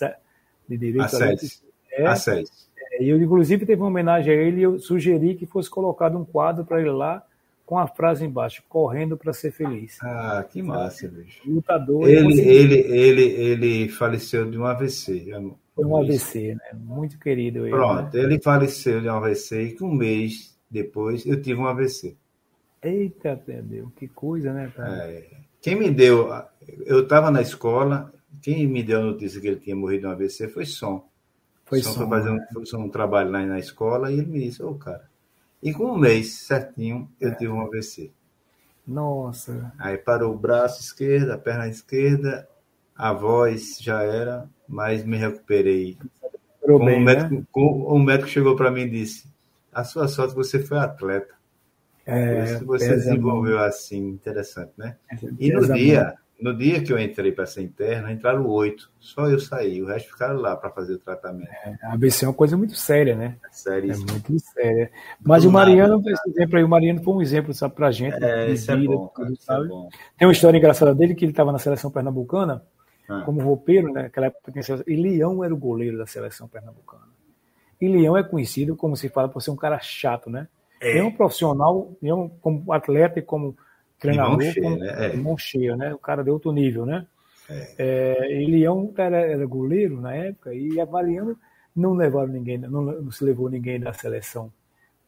De Direito. ASESC. É, é, eu, inclusive, teve uma homenagem a ele e eu sugeri que fosse colocado um quadro para ele lá com a frase embaixo, correndo para ser feliz. Ah, que massa, bicho. Lutador. Ele, ele, ele, ele faleceu de um AVC. Foi um AVC, né? Muito querido. Ele, Pronto, né? ele faleceu de um AVC e um mês depois eu tive um AVC. Eita, meu, que coisa, né, cara? É. Quem me deu, eu estava na escola, quem me deu a notícia que ele tinha morrido de um AVC foi Som. Foi Som. Som foi fazer um, um trabalho lá na escola e ele me disse, ô oh, cara. E com um mês certinho eu tive um AVC. Nossa. Aí parou o braço esquerdo, a perna esquerda, a voz já era, mas me recuperei. Como bem, um médico, né? um médico chegou para mim e disse: A sua sorte, você foi atleta. É, você desenvolveu assim, interessante, né? E no dia, no dia que eu entrei para ser interno, entraram oito. Só eu saí, o resto ficaram lá para fazer o tratamento. É, a ABC é uma coisa muito séria, né? É sério. É muito séria. Mas Do o Mariano, nada, esse exemplo aí, o Mariano foi um exemplo sabe, para gente. É, isso vida, é bom, sabe? É bom. Tem uma história engraçada dele que ele estava na seleção pernambucana, ah. como roupeiro, né? Naquela época e Leão era o goleiro da seleção pernambucana. E Leão é conhecido, como se fala, por ser um cara chato, né? É. Tem um profissional, eu, como atleta e como treinador, mão cheia, né? É. mão cheia, né? O cara de outro nível, né? É. É, ele é um cara era goleiro na época e a Mariano não levaram ninguém, não, não, se levou ninguém da seleção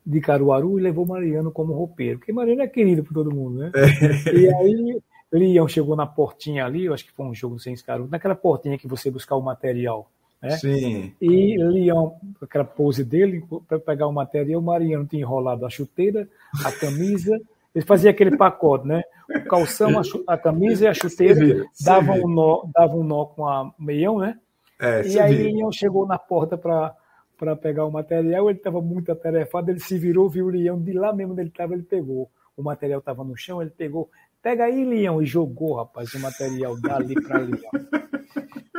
de Caruaru e levou Mariano como roupeiro, porque Mariano é querido por todo mundo, né? É. E aí Leão chegou na portinha ali, eu acho que foi um jogo sem Caruaru, naquela portinha que você buscar o material né? Sim. E Leão, aquela pose dele, para pegar o material, o Mariano tinha enrolado a chuteira, a camisa, ele fazia aquele pacote, né? O calção, a, a camisa e a chuteira davam um nó, dava um nó com a meião, né? É, e aí Leão chegou na porta para para pegar o material, ele estava muito atarefado, ele se virou, viu o leão, de lá mesmo onde ele estava, ele pegou o material estava no chão, ele pegou, pega aí, Leão, e jogou, rapaz, o material dali para Leão.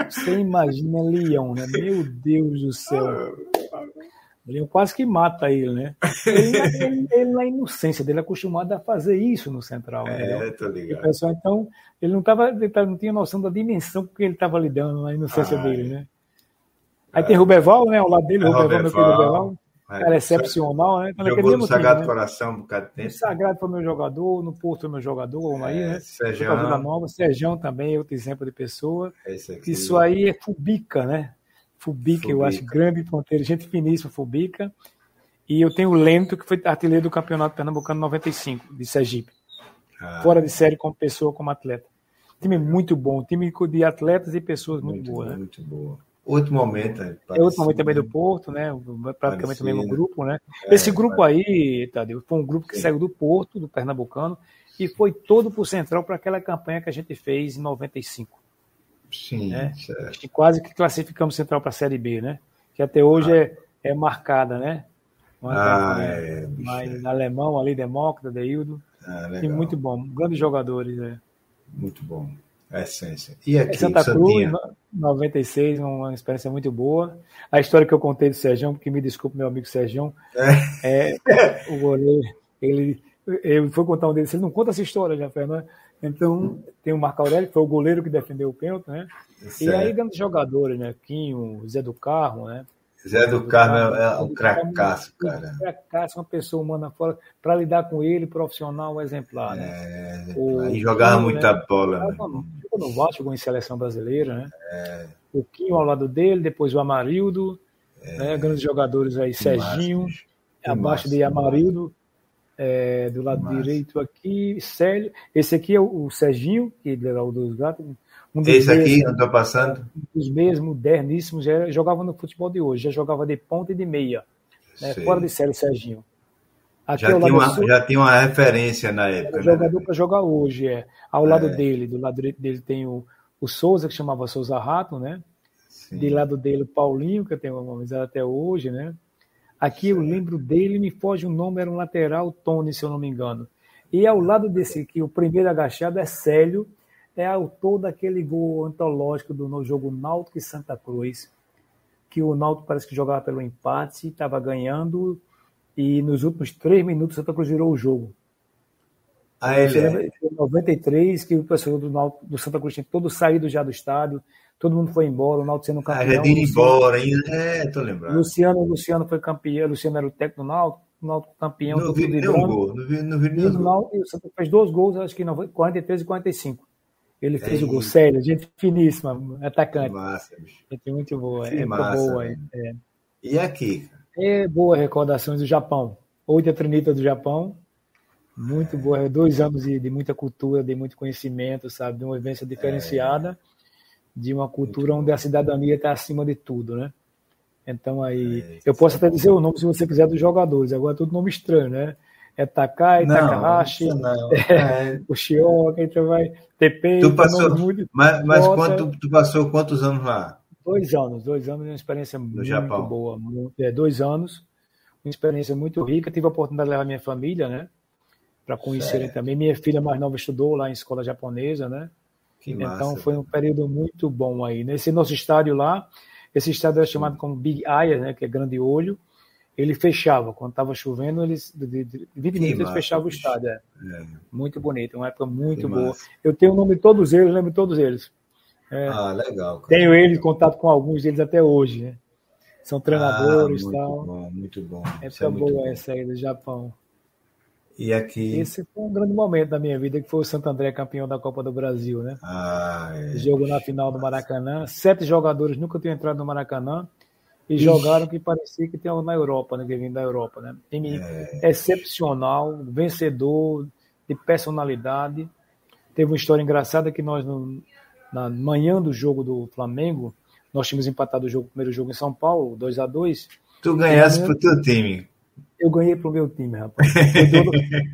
Você imagina Leão, né? Meu Deus do céu. Leão quase que mata ele, né? Ele, ele, ele, na inocência dele, é acostumado a fazer isso no Central. É, tô ligado. Pessoal, então, ele não, tava, ele não tinha noção da dimensão que ele estava lidando na inocência ah, dele, né? Aí é. tem Rubeval, né? Ao lado dele, é, Rubeval, meu filho Rubeval. É, cara excepcional, né? Também Jogou no Sagrado né? Coração um bocado de tempo. Sagrado foi meu jogador, no Porto foi meu jogador, é, aí, né? Sérgio. Vila Nova, Sérgio também, outro exemplo de pessoa. Isso aí é Fubica, né? Fubica, Fubica, eu acho grande ponteiro, gente finíssima, Fubica. E eu tenho o Lento, que foi artilheiro do Campeonato Pernambucano 95, de Sergipe. Ah. Fora de série como pessoa, como atleta. Time muito bom, time de atletas e pessoas muito, muito boas. Né? Muito boa. Outro momento. É, é outro momento também do Porto, né? Praticamente o mesmo grupo, né? É, Esse grupo aí, Tadeu, foi um grupo que Sim. saiu do Porto, do Pernambucano, e foi todo para o Central para aquela campanha que a gente fez em 95. Sim, né? E quase que classificamos Central para a Série B, né? Que até hoje ah. é, é marcada, né? Uma ah, é. Mas alemão ali, Demócrito, Deildo. Ah, e muito bom, grandes jogadores. É. Muito bom. A essência. E aqui, Santa Cruz, 96, uma experiência muito boa. A história que eu contei do Sérgio, porque me desculpe, meu amigo Sérgio, é. é o goleiro, ele, ele foi contar um deles, ele não conta essa história, já, Fernando. Então, tem o Marco Aurélio, que foi o goleiro que defendeu o pênalti, né? Certo. E aí, grandes jogadores, né? Quinho, Zé do Carro, né? Zé do Carmo é, um cracaço, cara. Cracaço, uma pessoa humana fora, para lidar com ele, profissional exemplar, né? É, o, e jogava Quinho, muita né? bola. Né? Jogou no Vasco, jogou em seleção brasileira, né? É. O Quinho ao lado dele, depois o Amarildo, é. né? grandes jogadores aí, que Serginho, massa, abaixo massa, de Amarildo, é, do lado direito aqui, Célio. Esse aqui é o, o Serginho, que era o dos gatos, um Esse aqui, mesmos, não estou passando? Os mesmos, moderníssimos, já jogava no futebol de hoje, já jogava de ponta e de meia. Né? Fora de série, Serginho. Aqui já, tinha uma, sul, já tinha uma referência na época. Né? Jogador para jogar hoje, é. Ao lado é. dele, do lado dele tem o, o Souza, que chamava Souza Rato, né? Sim. De lado dele o Paulinho, que eu tenho uma amizade até hoje, né? Aqui eu lembro dele, me foge o nome, era um lateral, Tony, se eu não me engano. E ao lado desse aqui, o primeiro agachado é Célio, é autor daquele gol antológico do no jogo Náutico e Santa Cruz, que o Náutico parece que jogava pelo empate, estava ganhando e nos últimos três minutos Santa Cruz virou o jogo. Ah, ele é. 93, que o pessoal do, do Santa Cruz tinha todo saído já do estádio, todo mundo foi embora, o Náutico sendo campeão. Ah, ido embora, ainda, é, tô lembrando. Luciano, Luciano foi campeão, Luciano era o técnico do Náutico, o Náutico campeão. Não vi nenhum gol, não vi, não vi nenhum gol. O Santa fez dois gols, acho que não, 43 e 45. Ele fez é o gol sério, gente finíssima, atacante. Que massa, bicho. Gente muito boa, que é massa, boa. É. E aqui? É boa recordações do Japão. Oito Trinita do Japão. Muito é. boa. Dois anos de, de, muita cultura, de muito conhecimento, sabe? De uma vivência diferenciada, é. De uma cultura onde a cidadania está acima de tudo, né? Então aí. É, eu posso até dizer o nome se você quiser dos jogadores, agora é tudo nome estranho, né? é Takai, não, Takahashi, não. É, o Shioka, então vai TP. Tu passou, muito, mas, mas quanto, tu passou quantos anos lá? Dois anos, dois anos, uma experiência no muito Japão. boa. É, dois anos, uma experiência muito rica. Tive a oportunidade de levar minha família, né? Para conhecerem também. Minha filha mais nova estudou lá em escola japonesa, né? Que então massa, foi um período muito bom aí. Nesse nosso estádio lá, esse estádio é chamado como Big Eye, né? Que é grande olho ele fechava. Quando estava chovendo, eles, de, de 20 minutos eles fechavam o estádio. É. É. Muito bonito, uma época muito que boa. Massa. Eu tenho o nome de todos eles, lembro de todos eles. É, ah, legal. Cara. Tenho eles, contato com alguns deles até hoje. Né? São treinadores e ah, tal. Bom, muito bom. Época é boa bom. essa aí do Japão. E aqui. Esse foi um grande momento da minha vida, que foi o Santo André campeão da Copa do Brasil, né? Ah, é. Jogo na final do Maracanã. Sete jogadores nunca tinham entrado no Maracanã e Ixi. jogaram que parecia que tem na Europa, né? Que vem da Europa, né? Time é. excepcional, vencedor, de personalidade. Teve uma história engraçada que nós, no, na manhã do jogo do Flamengo, nós tínhamos empatado o, jogo, o primeiro jogo em São Paulo, 2 a 2 Tu ganhasse pro teu time. Eu ganhei pro meu time, rapaz.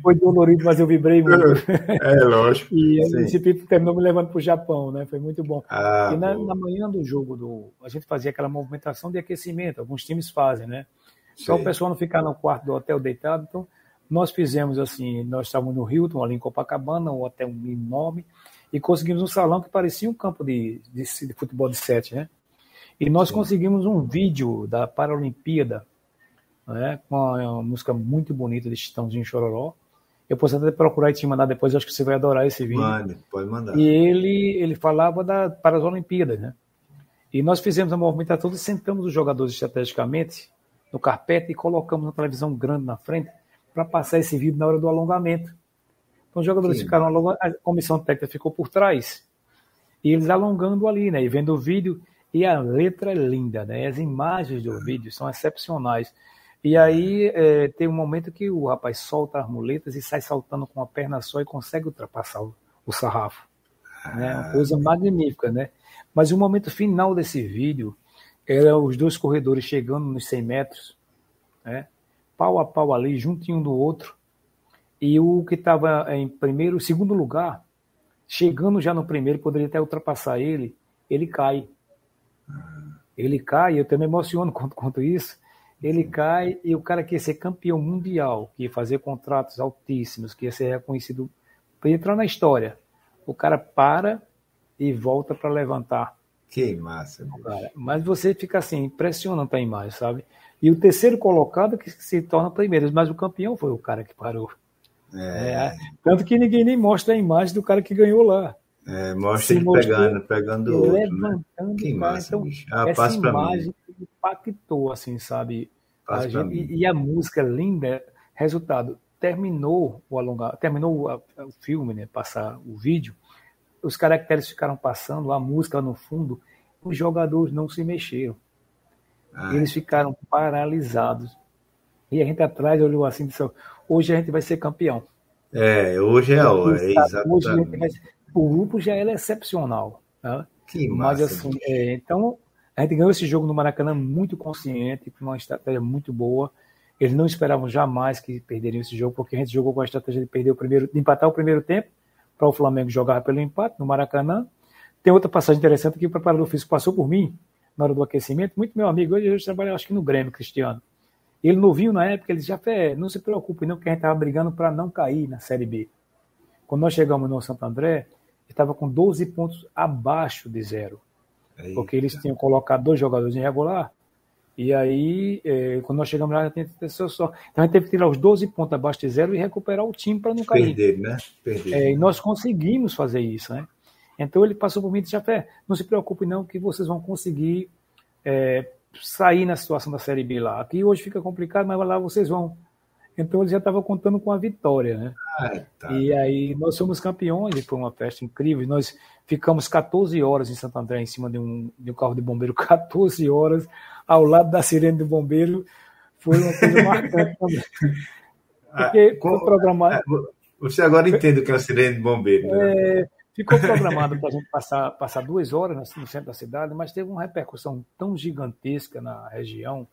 Foi, dolorido, mas eu vibrei muito. É, lógico. e esse Pipo terminou me levando pro Japão, né? Foi muito bom. Ah, e na, na, manhã do jogo, do, a gente fazia aquela movimentação de aquecimento, alguns times fazem, né? Só o pessoal não ficar no quarto do hotel deitado, então Nós fizemos assim, nós estávamos no Hilton, ali em Copacabana, um hotel enorme, e conseguimos um salão que parecia um campo de, de, de futebol de sete, né? E nós Sim. conseguimos um vídeo da Paralimpíada, né, com uma, música muito bonita de Chitãozinho Chororó. Eu posso até procurar e te mandar depois, acho que você vai adorar esse vídeo. Mande, pode mandar. E ele, ele falava da, para as Olimpíadas, né? E nós fizemos a movimentação e sentamos os jogadores estrategicamente no carpete e colocamos uma televisão grande na frente para passar esse vídeo na hora do alongamento. Então os jogadores Sim. ficaram alongando, a comissão técnica ficou por trás. E eles alongando ali, né? E vendo o vídeo. E a letra é linda, né? As imagens do vídeo são excepcionais. E aí é, tem um momento que o rapaz solta as muletas e sai saltando com a perna só e consegue ultrapassar o, o sarrafo. Né? Uma coisa magnífica, né? Mas o momento final desse vídeo era os dois corredores chegando nos 100 metros, né? pau a pau ali, juntinho do outro, e o que estava em primeiro, segundo lugar, chegando já no primeiro, poderia até ultrapassar ele, ele cai. Ele cai, eu até me emociono quanto, quanto isso. Ele cai e o cara que ia ser campeão mundial, que ia fazer contratos altíssimos, que ia ser reconhecido, para entrar na história. O cara para e volta para levantar. Que massa. Cara. Mas você fica assim, impressionante a imagem, sabe? E o terceiro colocado que se torna primeiro, mas o campeão foi o cara que parou. É. É, tanto que ninguém nem mostra a imagem do cara que ganhou lá. É, mostra ele pegando, pegando o outro. Né? Levantando? Que massa, então, bicho. Ah, essa imagem impactou, assim, sabe? A gente, e, e, a música linda, resultado, terminou o alongar, terminou o, o filme, né? Passar o vídeo, os caracteres ficaram passando, a música no fundo, os jogadores não se mexeram. Ah, Eles ficaram paralisados. E a gente atrás olhou assim e disse: hoje a gente vai ser campeão. É, hoje é a hora, é exatamente. Vai... O grupo já era excepcional. Né? Que massa. Mas assim, é, então, a gente ganhou esse jogo no Maracanã muito consciente, com uma estratégia muito boa. Eles não esperavam jamais que perderiam esse jogo, porque a gente jogou com a estratégia de perder o primeiro, de empatar o primeiro tempo, para o Flamengo jogar pelo empate no Maracanã. Tem outra passagem interessante que o preparador físico passou por mim na hora do aquecimento. Muito meu amigo, hoje eu trabalho acho que no Grêmio, Cristiano. Ele novinho na época, ele já fez, não se preocupe não, que a gente estava brigando para não cair na Série B. Quando nós chegamos no Santo André, estava com 12 pontos abaixo de zero. Eita. Porque eles tinham colocado dois jogadores irregular. E aí, eh, quando nós chegamos lá, já tinha só. Então a gente teve que tirar os 12 pontos abaixo de zero e recuperar o time para não cair. Perder, né? Perder. É, e nós conseguimos fazer isso, né? Então ele passou por mim e disse: Jafé, não se preocupe, não, que vocês vão conseguir é, sair na situação da Série B lá. Aqui hoje fica complicado, mas lá vocês vão. Então ele já estava contando com a vitória, né? Ah, tá. E aí nós somos campeões, e foi uma festa incrível. Nós ficamos 14 horas em Santo André, em cima de um, de um carro de bombeiro, 14 horas ao lado da sirene do bombeiro. Foi uma coisa marcante também. Porque ah, foi programado. É, você agora entende o que é a sirene de bombeiro. Né? É, Ficou programado para a gente passar, passar duas horas no centro da cidade, mas teve uma repercussão tão gigantesca na região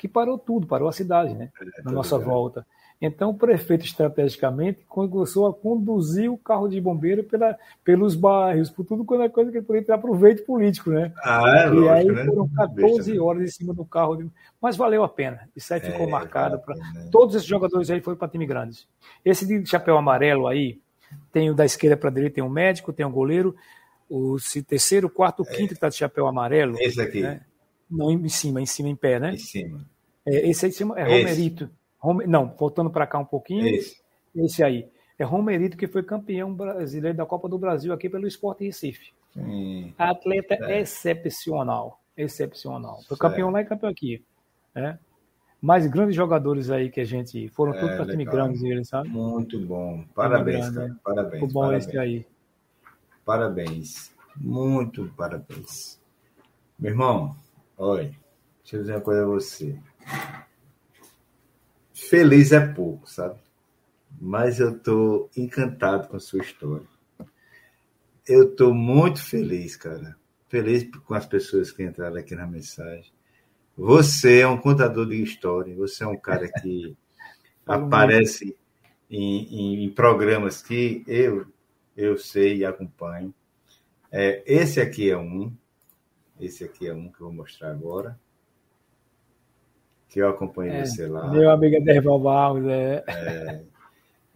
que parou tudo, parou a cidade, né? É, na nossa volta. Então, o prefeito, estrategicamente, começou a conduzir o carro de bombeiro pela, pelos bairros, por tudo quanto é coisa que ele podia ter aproveito político, né? Ah, é, e lógico, aí né? foram 14 horas em cima do carro. De... Mas valeu a pena. Isso aí ficou é, marcado. Pra... Né? Todos esses jogadores aí foram para time grandes. Esse de chapéu amarelo aí, tem o da esquerda para a direita, tem o médico, tem o goleiro, o terceiro, quarto, quinto que está de chapéu amarelo. Esse aqui. Né? Não, em cima, em cima, em pé, né? Em cima. É, esse aí é Romerito. Homer, não, voltando para cá um pouquinho. Esse. esse aí. É Romerito, que foi campeão brasileiro da Copa do Brasil aqui pelo Esporte Recife. Atleta é. excepcional. Excepcional. Foi campeão lá e campeão aqui. Né? mais grandes jogadores aí que a gente. Foram é, todos para time grandes, eles, sabe? Muito bom. Parabéns, cara. Parabéns. Muito bom parabéns. esse aí. Parabéns. Muito parabéns. Meu irmão, olha, deixa eu dizer uma coisa a você. Feliz é pouco, sabe? Mas eu tô encantado com a sua história. Eu tô muito feliz, cara. Feliz com as pessoas que entraram aqui na mensagem você é um contador de história, você é um cara que aparece em, em, em, programas que eu, eu sei e acompanho. É, esse aqui é um, esse aqui é um que eu vou mostrar agora. que eu acompanhei é, você lá. Meu amigo Ederval Barros, é. é.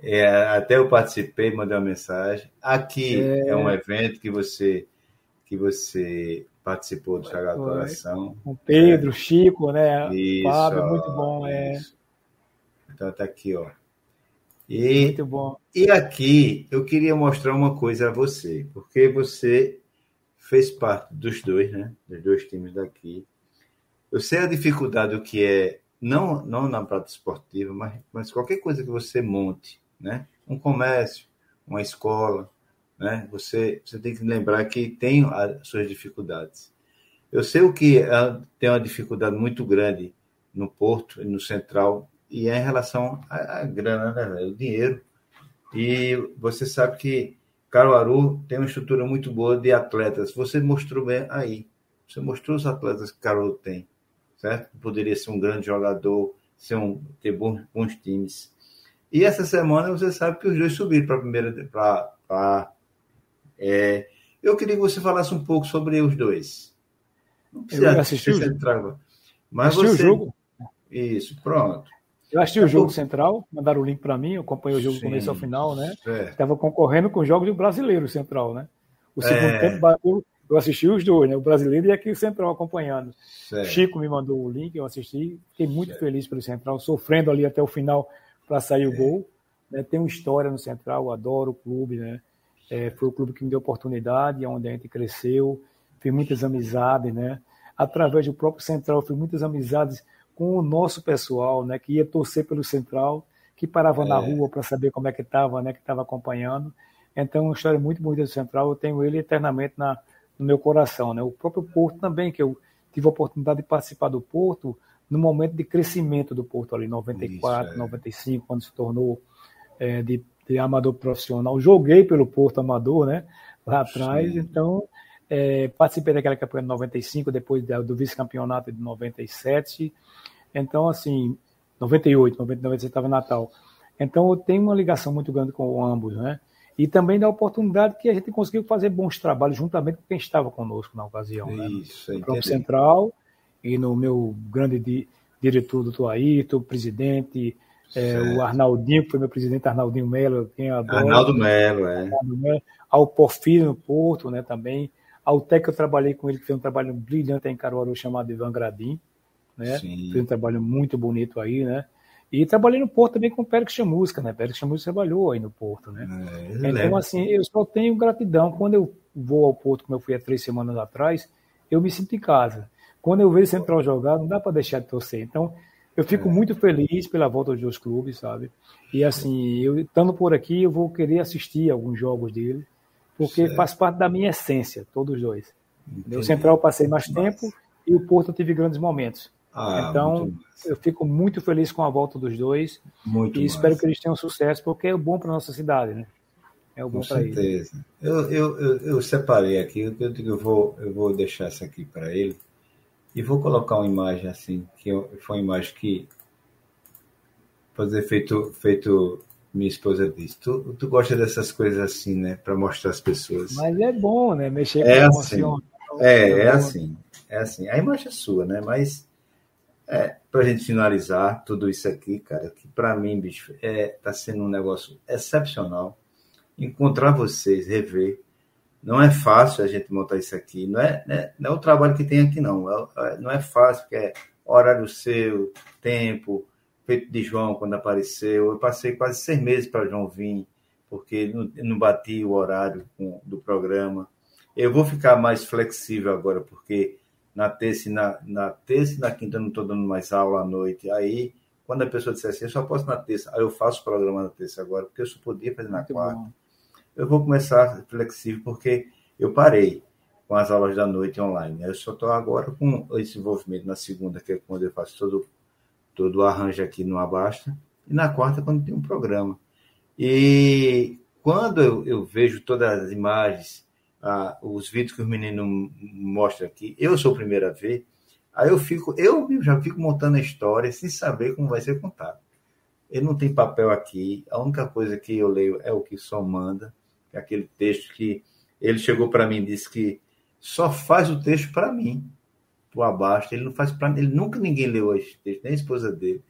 É, até eu participei, mandei uma mensagem. Aqui é, é um evento que você que você participou do Sagrado Coração. Com Pedro, é. Chico, né? Isso, Fábio, muito bom. É. Então tá aqui, ó. E, muito bom. E aqui eu queria mostrar uma coisa a você, porque você fez parte dos dois, né? Dos dois times daqui. Eu sei a dificuldade que é, não, não na prática esportiva, mas, mas qualquer coisa que você monte, né? Um comércio, uma escola, né? Você, você tem que lembrar que tem as suas dificuldades. Eu sei o que é, tem uma dificuldade muito grande no Porto e no Central, e é em relação à, à grana, né, o dinheiro. E você sabe que Caruaru tem uma estrutura muito boa de atletas. Você mostrou bem aí. Você mostrou os atletas que Caruaru tem, certo? Poderia ser um grande jogador, ser um, ter bons, bons times. E essa semana você sabe que os dois subiram para a primeira. Pra, é, eu queria que você falasse um pouco sobre os dois. Não precisa eu assisti o jogo. Mas assisti você... o jogo. Isso, pronto. Eu assisti o jogo central, mandaram o link para mim, eu acompanhei o jogo do começo ao final, né? Estava concorrendo com os jogos do brasileiro central, né? O segundo é. tempo bateu, eu assisti os dois, né? O brasileiro e aqui o central acompanhando. Certo. Chico me mandou o link, eu assisti, fiquei muito certo. feliz pelo central, sofrendo ali até o final para sair o é. gol. Né? Tem uma história no central, adoro o clube, né? É, foi o clube que me deu oportunidade, onde a gente cresceu, fiz muitas amizades, né? Através do próprio central, fiz muitas amizades com o nosso pessoal, né, que ia torcer pelo Central, que parava é. na rua para saber como é que estava, né, que estava acompanhando. Então, uma história muito bonita do Central, eu tenho ele eternamente na, no meu coração, né? O próprio Porto também, que eu tive a oportunidade de participar do Porto no momento de crescimento do Porto ali, 94, Isso, é. 95, quando se tornou é, de, de, amador profissional. Joguei pelo Porto amador, né? Lá atrás, Sim. então é, participei daquela campanha de 95, depois do vice-campeonato de 97. Então, assim, 98, 99 você estava Natal. Então, eu tenho uma ligação muito grande com ambos, né? E também da oportunidade que a gente conseguiu fazer bons trabalhos juntamente com quem estava conosco na ocasião. Né? Isso, né? No próprio Central e no meu grande di diretor, doutor Ayrton, presidente, é, o Arnaldinho, que foi meu presidente, Arnaldinho Melo, quem adora. Arnaldo Melo, é. Ao Porfírio no Porto, né, também. Ao Tec, eu trabalhei com ele, que fez um trabalho brilhante em Caruaru, chamado Ivan Gradim né? Sim. Fez um trabalho muito bonito aí, né? E trabalhei no Porto também com o Pérez Chamusca, né? Pérez Chamusca trabalhou aí no Porto, né? É, então, lembro. assim, eu só tenho gratidão. Quando eu vou ao Porto, como eu fui há três semanas atrás, eu me sinto em casa. Quando eu vejo Central jogar, não dá para deixar de torcer. Então, eu fico é. muito feliz pela volta dos dois clubes, sabe? E assim, eu estando por aqui, eu vou querer assistir alguns jogos dele, porque certo. faz parte da minha essência, todos os dois. O Central eu passei mais tempo e o Porto eu tive grandes momentos. Ah, então, eu fico muito feliz com a volta dos dois muito e espero que eles tenham sucesso, porque é bom para nossa cidade, né? É bom para eles. Eu, eu, eu, eu, separei aqui, eu, eu, vou, eu vou deixar essa aqui para ele e vou colocar uma imagem assim, que foi uma imagem que fazer feito, feito minha esposa disse. Tu, tu gosta dessas coisas assim, né? Para mostrar às pessoas. Mas é bom, né? Mexer com é assim, emoção. É, é, é assim. É assim. A imagem é sua, né? Mas é, para a gente finalizar tudo isso aqui, cara, que para mim, bicho, é, tá sendo um negócio excepcional. Encontrar vocês, rever. Não é fácil a gente montar isso aqui. Não é, né, não é o trabalho que tem aqui, não. É, é, não é fácil, porque é horário seu, tempo, feito de João quando apareceu. Eu passei quase seis meses para João vir, porque não, não bati o horário com, do programa. Eu vou ficar mais flexível agora, porque na terça e na, na terça e na quinta eu não estou dando mais aula à noite. Aí, quando a pessoa disser assim, eu só posso na terça, aí eu faço o programa na terça agora, porque eu só podia fazer na Muito quarta. Bom. Eu vou começar flexível, porque eu parei com as aulas da noite online. Eu só estou agora com esse envolvimento na segunda, que é quando eu faço todo, todo o arranjo aqui no Abasta, e na quarta, quando tem um programa. E quando eu, eu vejo todas as imagens ah, os vídeos que os meninos mostram aqui, eu sou o primeiro a ver, aí eu fico, eu já fico montando a história sem saber como vai ser contado. Ele não tem papel aqui, a única coisa que eu leio é o que só manda, é aquele texto que ele chegou para mim e disse que só faz o texto para mim, pro abaixo, ele não faz para ele nunca ninguém leu as textos, nem a esposa dele.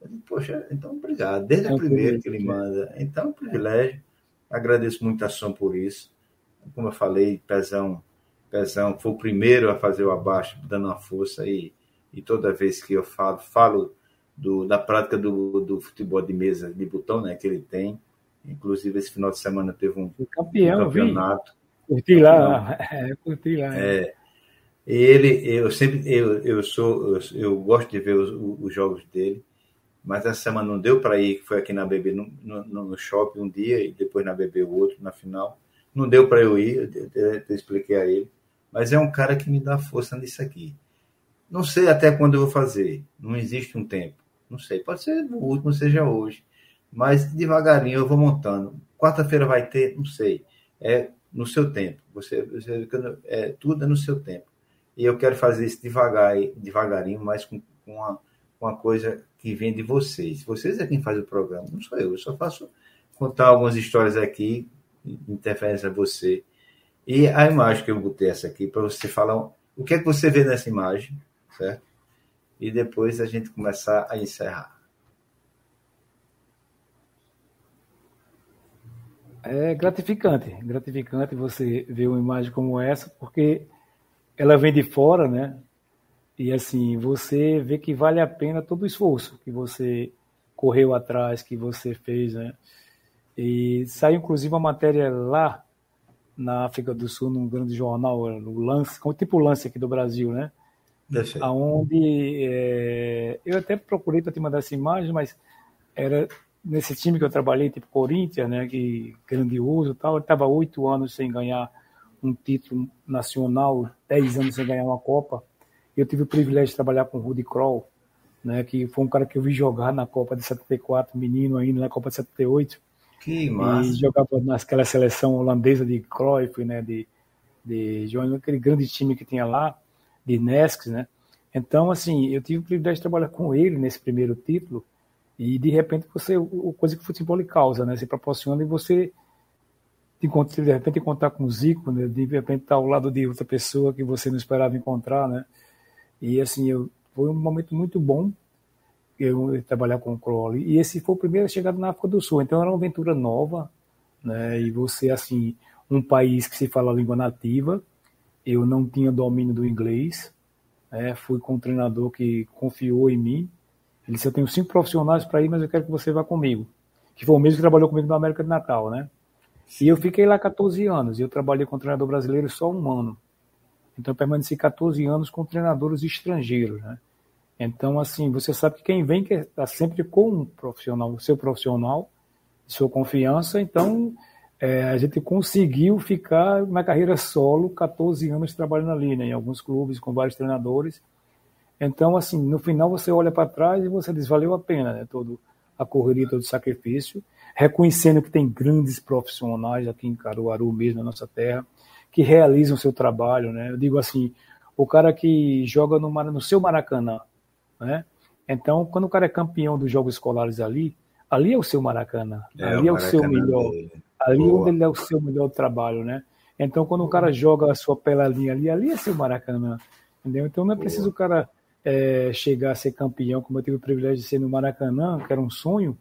Eu digo, Poxa, então obrigado, desde é o primeiro que ele manda. Então, é um privilégio. Agradeço muito a Som por isso. Como eu falei, Pezão, Pezão foi o primeiro a fazer o abaixo, dando uma força e, e toda vez que eu falo, falo do, da prática do, do futebol de mesa de botão, né, que ele tem. Inclusive, esse final de semana teve um, campeão, um campeonato. Curti lá, é, curti lá. É, ele, eu sempre, eu, eu sou, eu, eu gosto de ver os, os, jogos dele, mas essa semana não deu para ir, foi aqui na BB no, no, no, shopping um dia e depois na BB o outro, na final. Não deu para eu ir, eu, eu, eu, expliquei a ele. Mas é um cara que me dá força nisso aqui. Não sei até quando eu vou fazer, não existe um tempo. Não sei, pode ser o último, seja hoje. Mas devagarinho eu vou montando. Quarta-feira vai ter, não sei. É no seu tempo. Você, você é, tudo é no seu tempo. E eu quero fazer isso devagar, devagarinho, mas com, com uma, uma coisa que vem de vocês. Vocês é quem faz o programa, não sou eu. Eu só faço contar algumas histórias aqui, interferência a você. E a imagem que eu botei essa aqui, para você falar o que é que você vê nessa imagem, certo? E depois a gente começar a encerrar. É gratificante, gratificante você ver uma imagem como essa, porque ela vem de fora, né? E assim, você vê que vale a pena todo o esforço que você correu atrás, que você fez, né? E saiu inclusive uma matéria lá na África do Sul, num grande jornal, o Lance, como tipo Lance aqui do Brasil, né? Aonde é, eu até procurei para te mandar essa imagem, mas era nesse time que eu trabalhei, tipo Corinthians, né? Que grandioso, tal. Ele estava oito anos sem ganhar um título nacional, 10 anos sem ganhar uma Copa. Eu tive o privilégio de trabalhar com o Rudy Kroll, né, que foi um cara que eu vi jogar na Copa de 74, menino ainda, na Copa de 78. Que massa. E jogava naquela seleção holandesa de Cruyff, né, de, de aquele grande time que tinha lá, de Nesques, né. Então, assim, eu tive o privilégio de trabalhar com ele nesse primeiro título, e de repente você, o coisa que o futebol lhe causa, né, se proporciona e você de, de repente encontrar com o Zico, né? de repente estar ao lado de outra pessoa que você não esperava encontrar, né? E assim, eu, foi um momento muito bom eu trabalhar com o Crowley. E esse foi o primeiro chegado na África do Sul, então era uma aventura nova, né? E você, assim, um país que se fala a língua nativa, eu não tinha domínio do inglês, né? fui com um treinador que confiou em mim. Ele disse: Eu tenho cinco profissionais para ir, mas eu quero que você vá comigo. Que foi o mesmo que trabalhou comigo na América de Natal, né? E eu fiquei lá 14 anos. E eu trabalhei com treinador brasileiro só um ano. Então eu permaneci 14 anos com treinadores estrangeiros, né? Então, assim, você sabe que quem vem quer estar tá sempre com um profissional, o seu profissional, sua confiança. Então, é, a gente conseguiu ficar na carreira solo 14 anos trabalhando ali, né? Em alguns clubes, com vários treinadores. Então, assim, no final você olha para trás e você diz, valeu a pena, né? Todo a correria, todo o sacrifício reconhecendo que tem grandes profissionais aqui em Caruaru mesmo, na nossa terra, que realizam o seu trabalho, né? Eu digo assim, o cara que joga no, no seu Maracanã, né? Então, quando o cara é campeão dos jogos escolares ali, ali é o seu Maracanã, é, ali é o seu melhor, dele. ali Boa. onde ele é o seu melhor trabalho, né? Então, quando o cara joga a sua peladinha ali, ali é seu Maracanã, entendeu? Então, não é preciso Boa. o cara é, chegar a ser campeão, como eu tive o privilégio de ser no Maracanã, que era um sonho,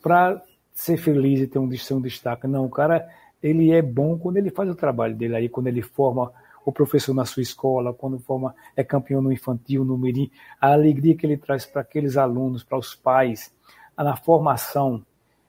para ser feliz e ter um, ser um destaque. Não, o cara ele é bom quando ele faz o trabalho dele aí, quando ele forma o professor na sua escola, quando forma é campeão no infantil, no mirim, a alegria que ele traz para aqueles alunos, para os pais, na formação.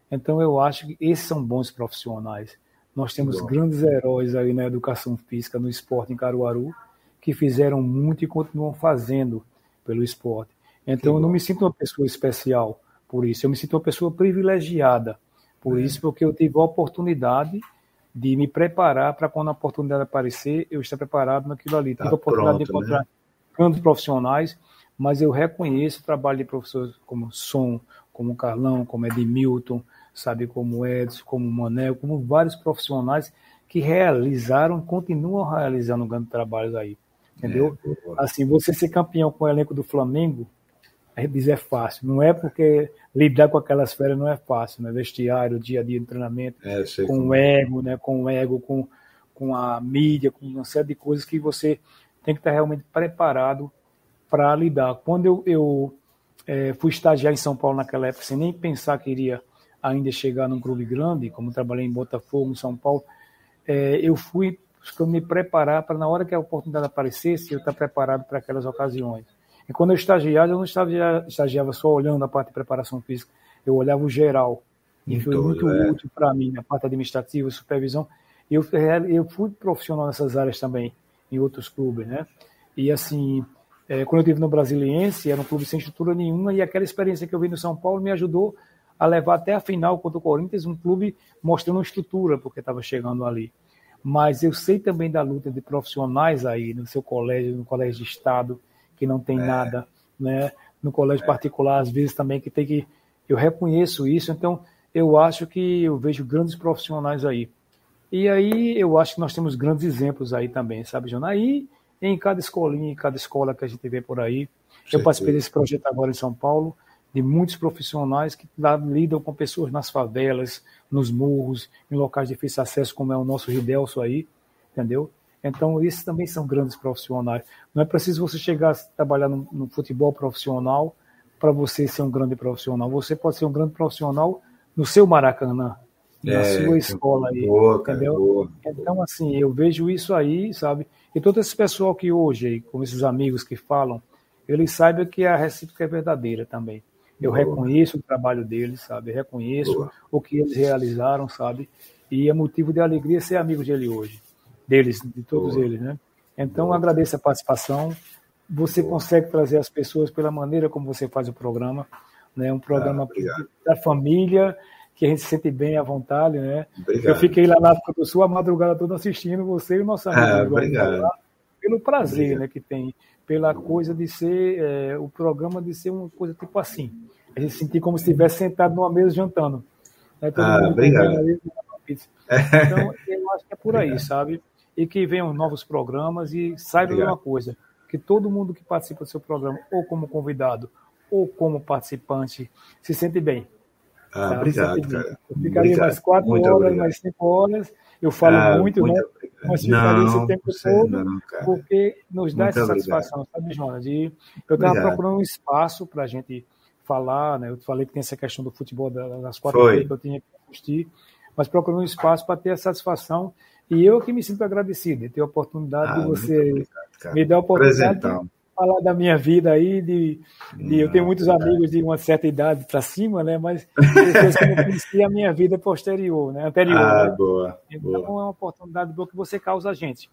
Então eu acho que esses são bons profissionais. Nós temos bom. grandes heróis aí na educação física, no esporte em Caruaru, que fizeram muito e continuam fazendo pelo esporte. Então eu não me sinto uma pessoa especial por isso. Eu me sinto uma pessoa privilegiada por é. isso, porque eu tive a oportunidade de me preparar para quando a oportunidade aparecer, eu estar preparado naquilo ali. Tive tá a oportunidade pronto, de encontrar né? grandes profissionais, mas eu reconheço o trabalho de professores como Som, como Carlão, como Edmilton, sabe, como Edson, como Manel, como vários profissionais que realizaram, continuam realizando grandes trabalhos aí. Entendeu? É, assim, você ser campeão com o elenco do Flamengo, a gente diz é fácil. Não é porque lidar com aquelas férias não é fácil, né? Vestiário, dia a dia de treinamento, é, com o é. ego, né? Com o ego, com, com a mídia, com uma série de coisas que você tem que estar realmente preparado para lidar. Quando eu, eu é, fui estagiar em São Paulo naquela época, sem nem pensar que iria ainda chegar num clube grande, como trabalhei em Botafogo, em São Paulo, é, eu fui me preparar para, na hora que a oportunidade aparecesse, eu estar preparado para aquelas ocasiões. E quando eu estagiava, eu não estagiava, estagiava só olhando a parte de preparação física, eu olhava o geral. E foi muito é. útil para mim, a parte administrativa, supervisão. Eu, eu fui profissional nessas áreas também, em outros clubes, né? E assim, é, quando eu estive no Brasiliense, era um clube sem estrutura nenhuma, e aquela experiência que eu vi no São Paulo me ajudou a levar até a final contra o Corinthians, um clube mostrando estrutura, porque estava chegando ali. Mas eu sei também da luta de profissionais aí no seu colégio, no colégio de Estado, que não tem é. nada, né? No colégio é. particular, às vezes também que tem que. Eu reconheço isso, então eu acho que eu vejo grandes profissionais aí. E aí eu acho que nós temos grandes exemplos aí também, sabe, João? Aí, em cada escolinha, em cada escola que a gente vê por aí. Eu participei desse projeto agora em São Paulo de muitos profissionais que lidam com pessoas nas favelas, nos morros, em locais de difícil acesso, como é o nosso Ridelso aí, entendeu? Então, esses também são grandes profissionais. Não é preciso você chegar a trabalhar no, no futebol profissional para você ser um grande profissional. Você pode ser um grande profissional no seu Maracanã, na é, sua escola aí, boa, entendeu? boa. Então, assim, eu vejo isso aí, sabe? E todo esse pessoal que hoje, como esses amigos que falam, eles saibam que a recíproca é verdadeira também. Eu reconheço o trabalho deles, sabe? reconheço Boa. o que eles realizaram, sabe? E é motivo de alegria ser amigo dele hoje, deles, de todos Boa. eles, né? Então agradeço a participação. Você consegue trazer as pessoas pela maneira como você faz o programa, né? Um programa ah, da família que a gente se sente bem à vontade, né? Obrigado. Eu fiquei lá na África do Sul a madrugada toda assistindo você e o nosso amigo. Ah, obrigado. Pelo prazer, obrigado. né, que tem pela coisa de ser é, o programa de ser uma coisa tipo assim. A gente sentir como se estivesse sentado numa mesa jantando. Né? Todo ah, obrigado. Então, eu acho que é por aí, sabe? E que venham novos programas e saiba de uma coisa, que todo mundo que participa do seu programa, ou como convidado, ou como participante, se sente bem. Ah, tá? obrigado, cara. Eu ficaria obrigado. mais quatro Muito horas, obrigado. mais cinco horas. Eu falo ah, muito, muito, né? Mas ficaria esse tempo todo, não, porque nos dá muito essa satisfação, obrigado. sabe, Jonas? E eu estava procurando um espaço para a gente falar, né? Eu falei que tem essa questão do futebol das quatro vezes que eu tinha que assistir, mas procurando um espaço para ter a satisfação. E eu que me sinto agradecido de ter a oportunidade ah, de você obrigado, me dar a oportunidade de falar da minha vida aí, de, de eu tenho muitos amigos de uma certa idade para cima, né? Mas pessoas que não conheciam a minha vida posterior, né? Anterior. Ah, né? boa, então boa. é uma oportunidade boa que você causa a gente.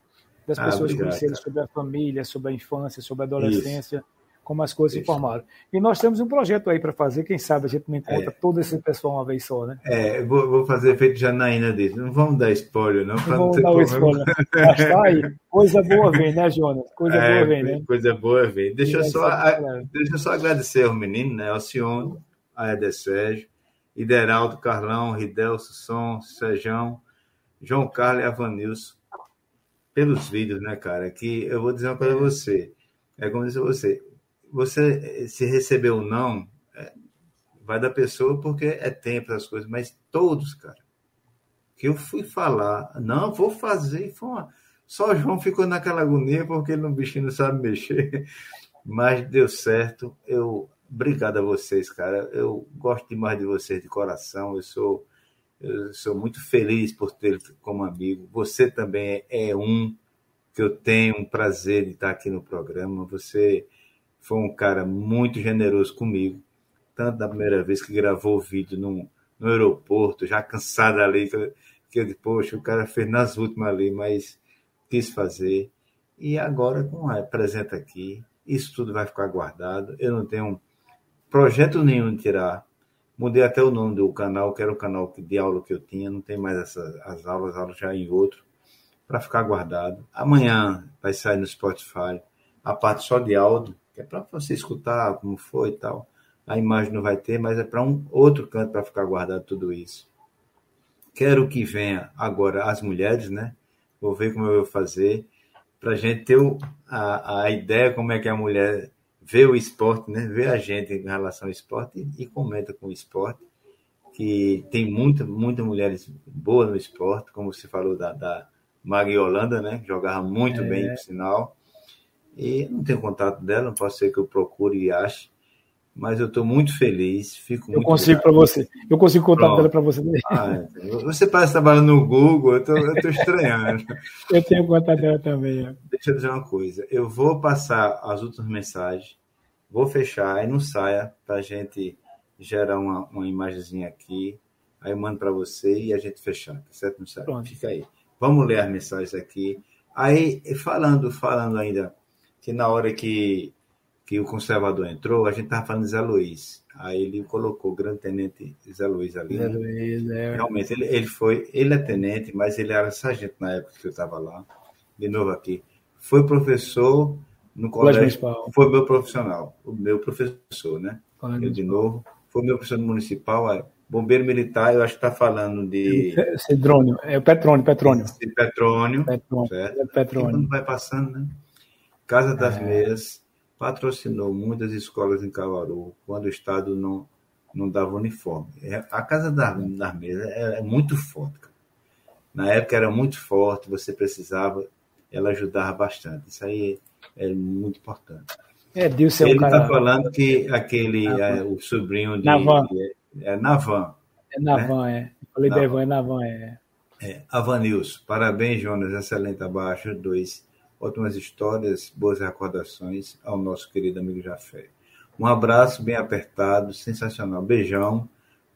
Das ah, pessoas obrigado, conhecerem sobre a família, sobre a infância, sobre a adolescência. Isso como as coisas Isso. se formaram. E nós temos um projeto aí para fazer, quem sabe a gente não encontra é. todo esse pessoal uma vez só, né? É, vou, vou fazer feito Janaína disso. Não vamos dar spoiler, não. Não vamos dar o spoiler. Mas tá aí. Coisa boa vem, né, Jonas? Coisa é, boa vem, né? Coisa boa vem. Deixa, eu só, a, deixa eu só agradecer ao menino, né? Alcione, a Eder Sérgio, Ideraldo, Carlão, Ridelso, Som, Sejão, João Carlos e Avanilson, pelos vídeos, né, cara? Que eu vou dizer uma coisa a você. É como disse você, você se recebeu ou não, é, vai da pessoa porque é tempo as coisas, mas todos, cara, que eu fui falar, não, vou fazer, foi uma... só João ficou naquela agonia porque ele no bichinho não sabe mexer, mas deu certo. Eu obrigado a vocês, cara. Eu gosto demais de vocês de coração. Eu sou eu sou muito feliz por ter como amigo. Você também é um que eu tenho um prazer de estar aqui no programa. Você foi um cara muito generoso comigo, tanto da primeira vez que gravou o vídeo no, no aeroporto, já cansado ali, que eu, que eu poxa, o cara fez nas últimas ali, mas quis fazer. E agora, com a apresenta aqui, isso tudo vai ficar guardado. Eu não tenho projeto nenhum de tirar. Mudei até o nome do canal, que era o canal de aula que eu tinha, não tem mais essas, as aulas, as aulas já em outro, para ficar guardado. Amanhã vai sair no Spotify a parte só de áudio, que é para você escutar como foi e tal. A imagem não vai ter, mas é para um outro canto para ficar guardado tudo isso. Quero que venha agora as mulheres, né? Vou ver como eu vou fazer para a gente ter a, a ideia como é que a mulher vê o esporte, né? Vê a gente em relação ao esporte e, e comenta com o esporte. Que tem muitas muita mulheres boas no esporte, como você falou da, da Maggie Holanda, né? Jogava muito é. bem, por sinal E não tenho contato dela, não pode ser que eu procure e ache, mas eu estou muito feliz. Fico eu consigo para você. Eu consigo contato dela para você. Ah, você parece trabalhando no Google, eu estou estranhando. eu tenho contato dela também. É. Deixa eu dizer uma coisa. Eu vou passar as últimas mensagens, vou fechar e não saia para a gente gerar uma, uma imagenzinha aqui. Aí eu mando para você e a gente fechar, tá certo? Não sabe? Pronto. Fica aí. Vamos ler as mensagens aqui. Aí, falando, falando ainda, que na hora que, que o conservador entrou, a gente estava falando de Zé Luiz. Aí ele colocou o grande tenente Zé Luiz ali. Zé né? Luiz, é. Realmente, ele, ele foi, ele é tenente, mas ele era sargento na época que eu estava lá. De novo aqui. Foi professor no colégio. Foi meu profissional, o meu professor, né? Eu, de novo. Foi meu professor municipal, é Bombeiro militar, eu acho que está falando de. Cedrônio, é o Petrônio, Petrônio. De Petrônio. Petrônio. Certo? É Petrônio. quando vai passando, né? Casa das é. Meias patrocinou muitas escolas em Caruaru quando o Estado não, não dava uniforme. É, a Casa das, das Meias é, é muito forte, cara. Na época era muito forte, você precisava, ela ajudava bastante. Isso aí é, é muito importante. É, Dilson Ele está falando que aquele, é, o sobrinho de. Navan. É Navan. É Navan, né? é. Falei Navan. Devan, é Navan, é. É, Avanilson, parabéns, Jonas, excelente abaixo, dois. Ótimas histórias, boas recordações ao nosso querido amigo Jafé. Um abraço bem apertado, sensacional. Beijão.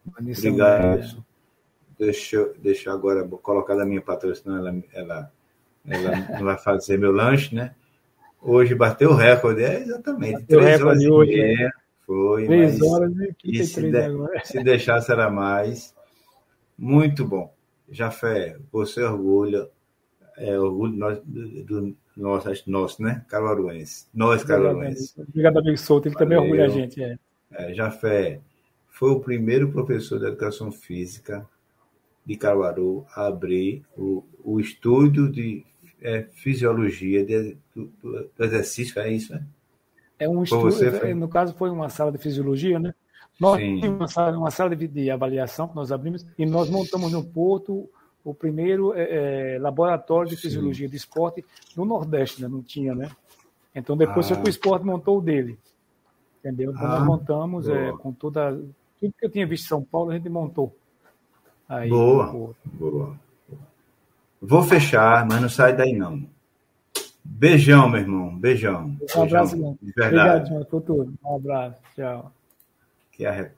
Obrigado. É. Deixa, deixa agora colocar da minha patroa, senão ela, ela, ela não vai fazer meu lanche, né? Hoje bateu o recorde, é exatamente. Bateu três horas e hoje, meia. É. Foi. Três horas e, e se, de, agora. se deixasse era mais. Muito bom. Jafé, você orgulha, é orgulho nós, do, do nosso, nosso, né? Caruaruense. Nós, caruaruenses. Obrigado, amigo Souto, ele também orgulha a gente. É. É, Jafé foi o primeiro professor de educação física de Caruaru a abrir o, o estúdio de é, fisiologia de, do, do, exercício, é isso, né? É um estudo, é, no caso foi uma sala de fisiologia, né? Nós tínhamos uma sala, uma sala de, de, avaliação que nós abrimos e nós montamos no Porto o primeiro é, é, laboratório de fisiologia Sim. de esporte no Nordeste, né? Não tinha, né? Então depois ah. o esporte montou o dele. Entendeu? Então ah, nós montamos é, com toda. Tudo que eu tinha visto em São Paulo, a gente montou. Aí, boa, boa. Vou fechar, mas não sai daí não. Beijão, meu irmão. Beijão. Um abraço, irmão. De verdade. Obrigado, tudo. Um abraço. Tchau. Que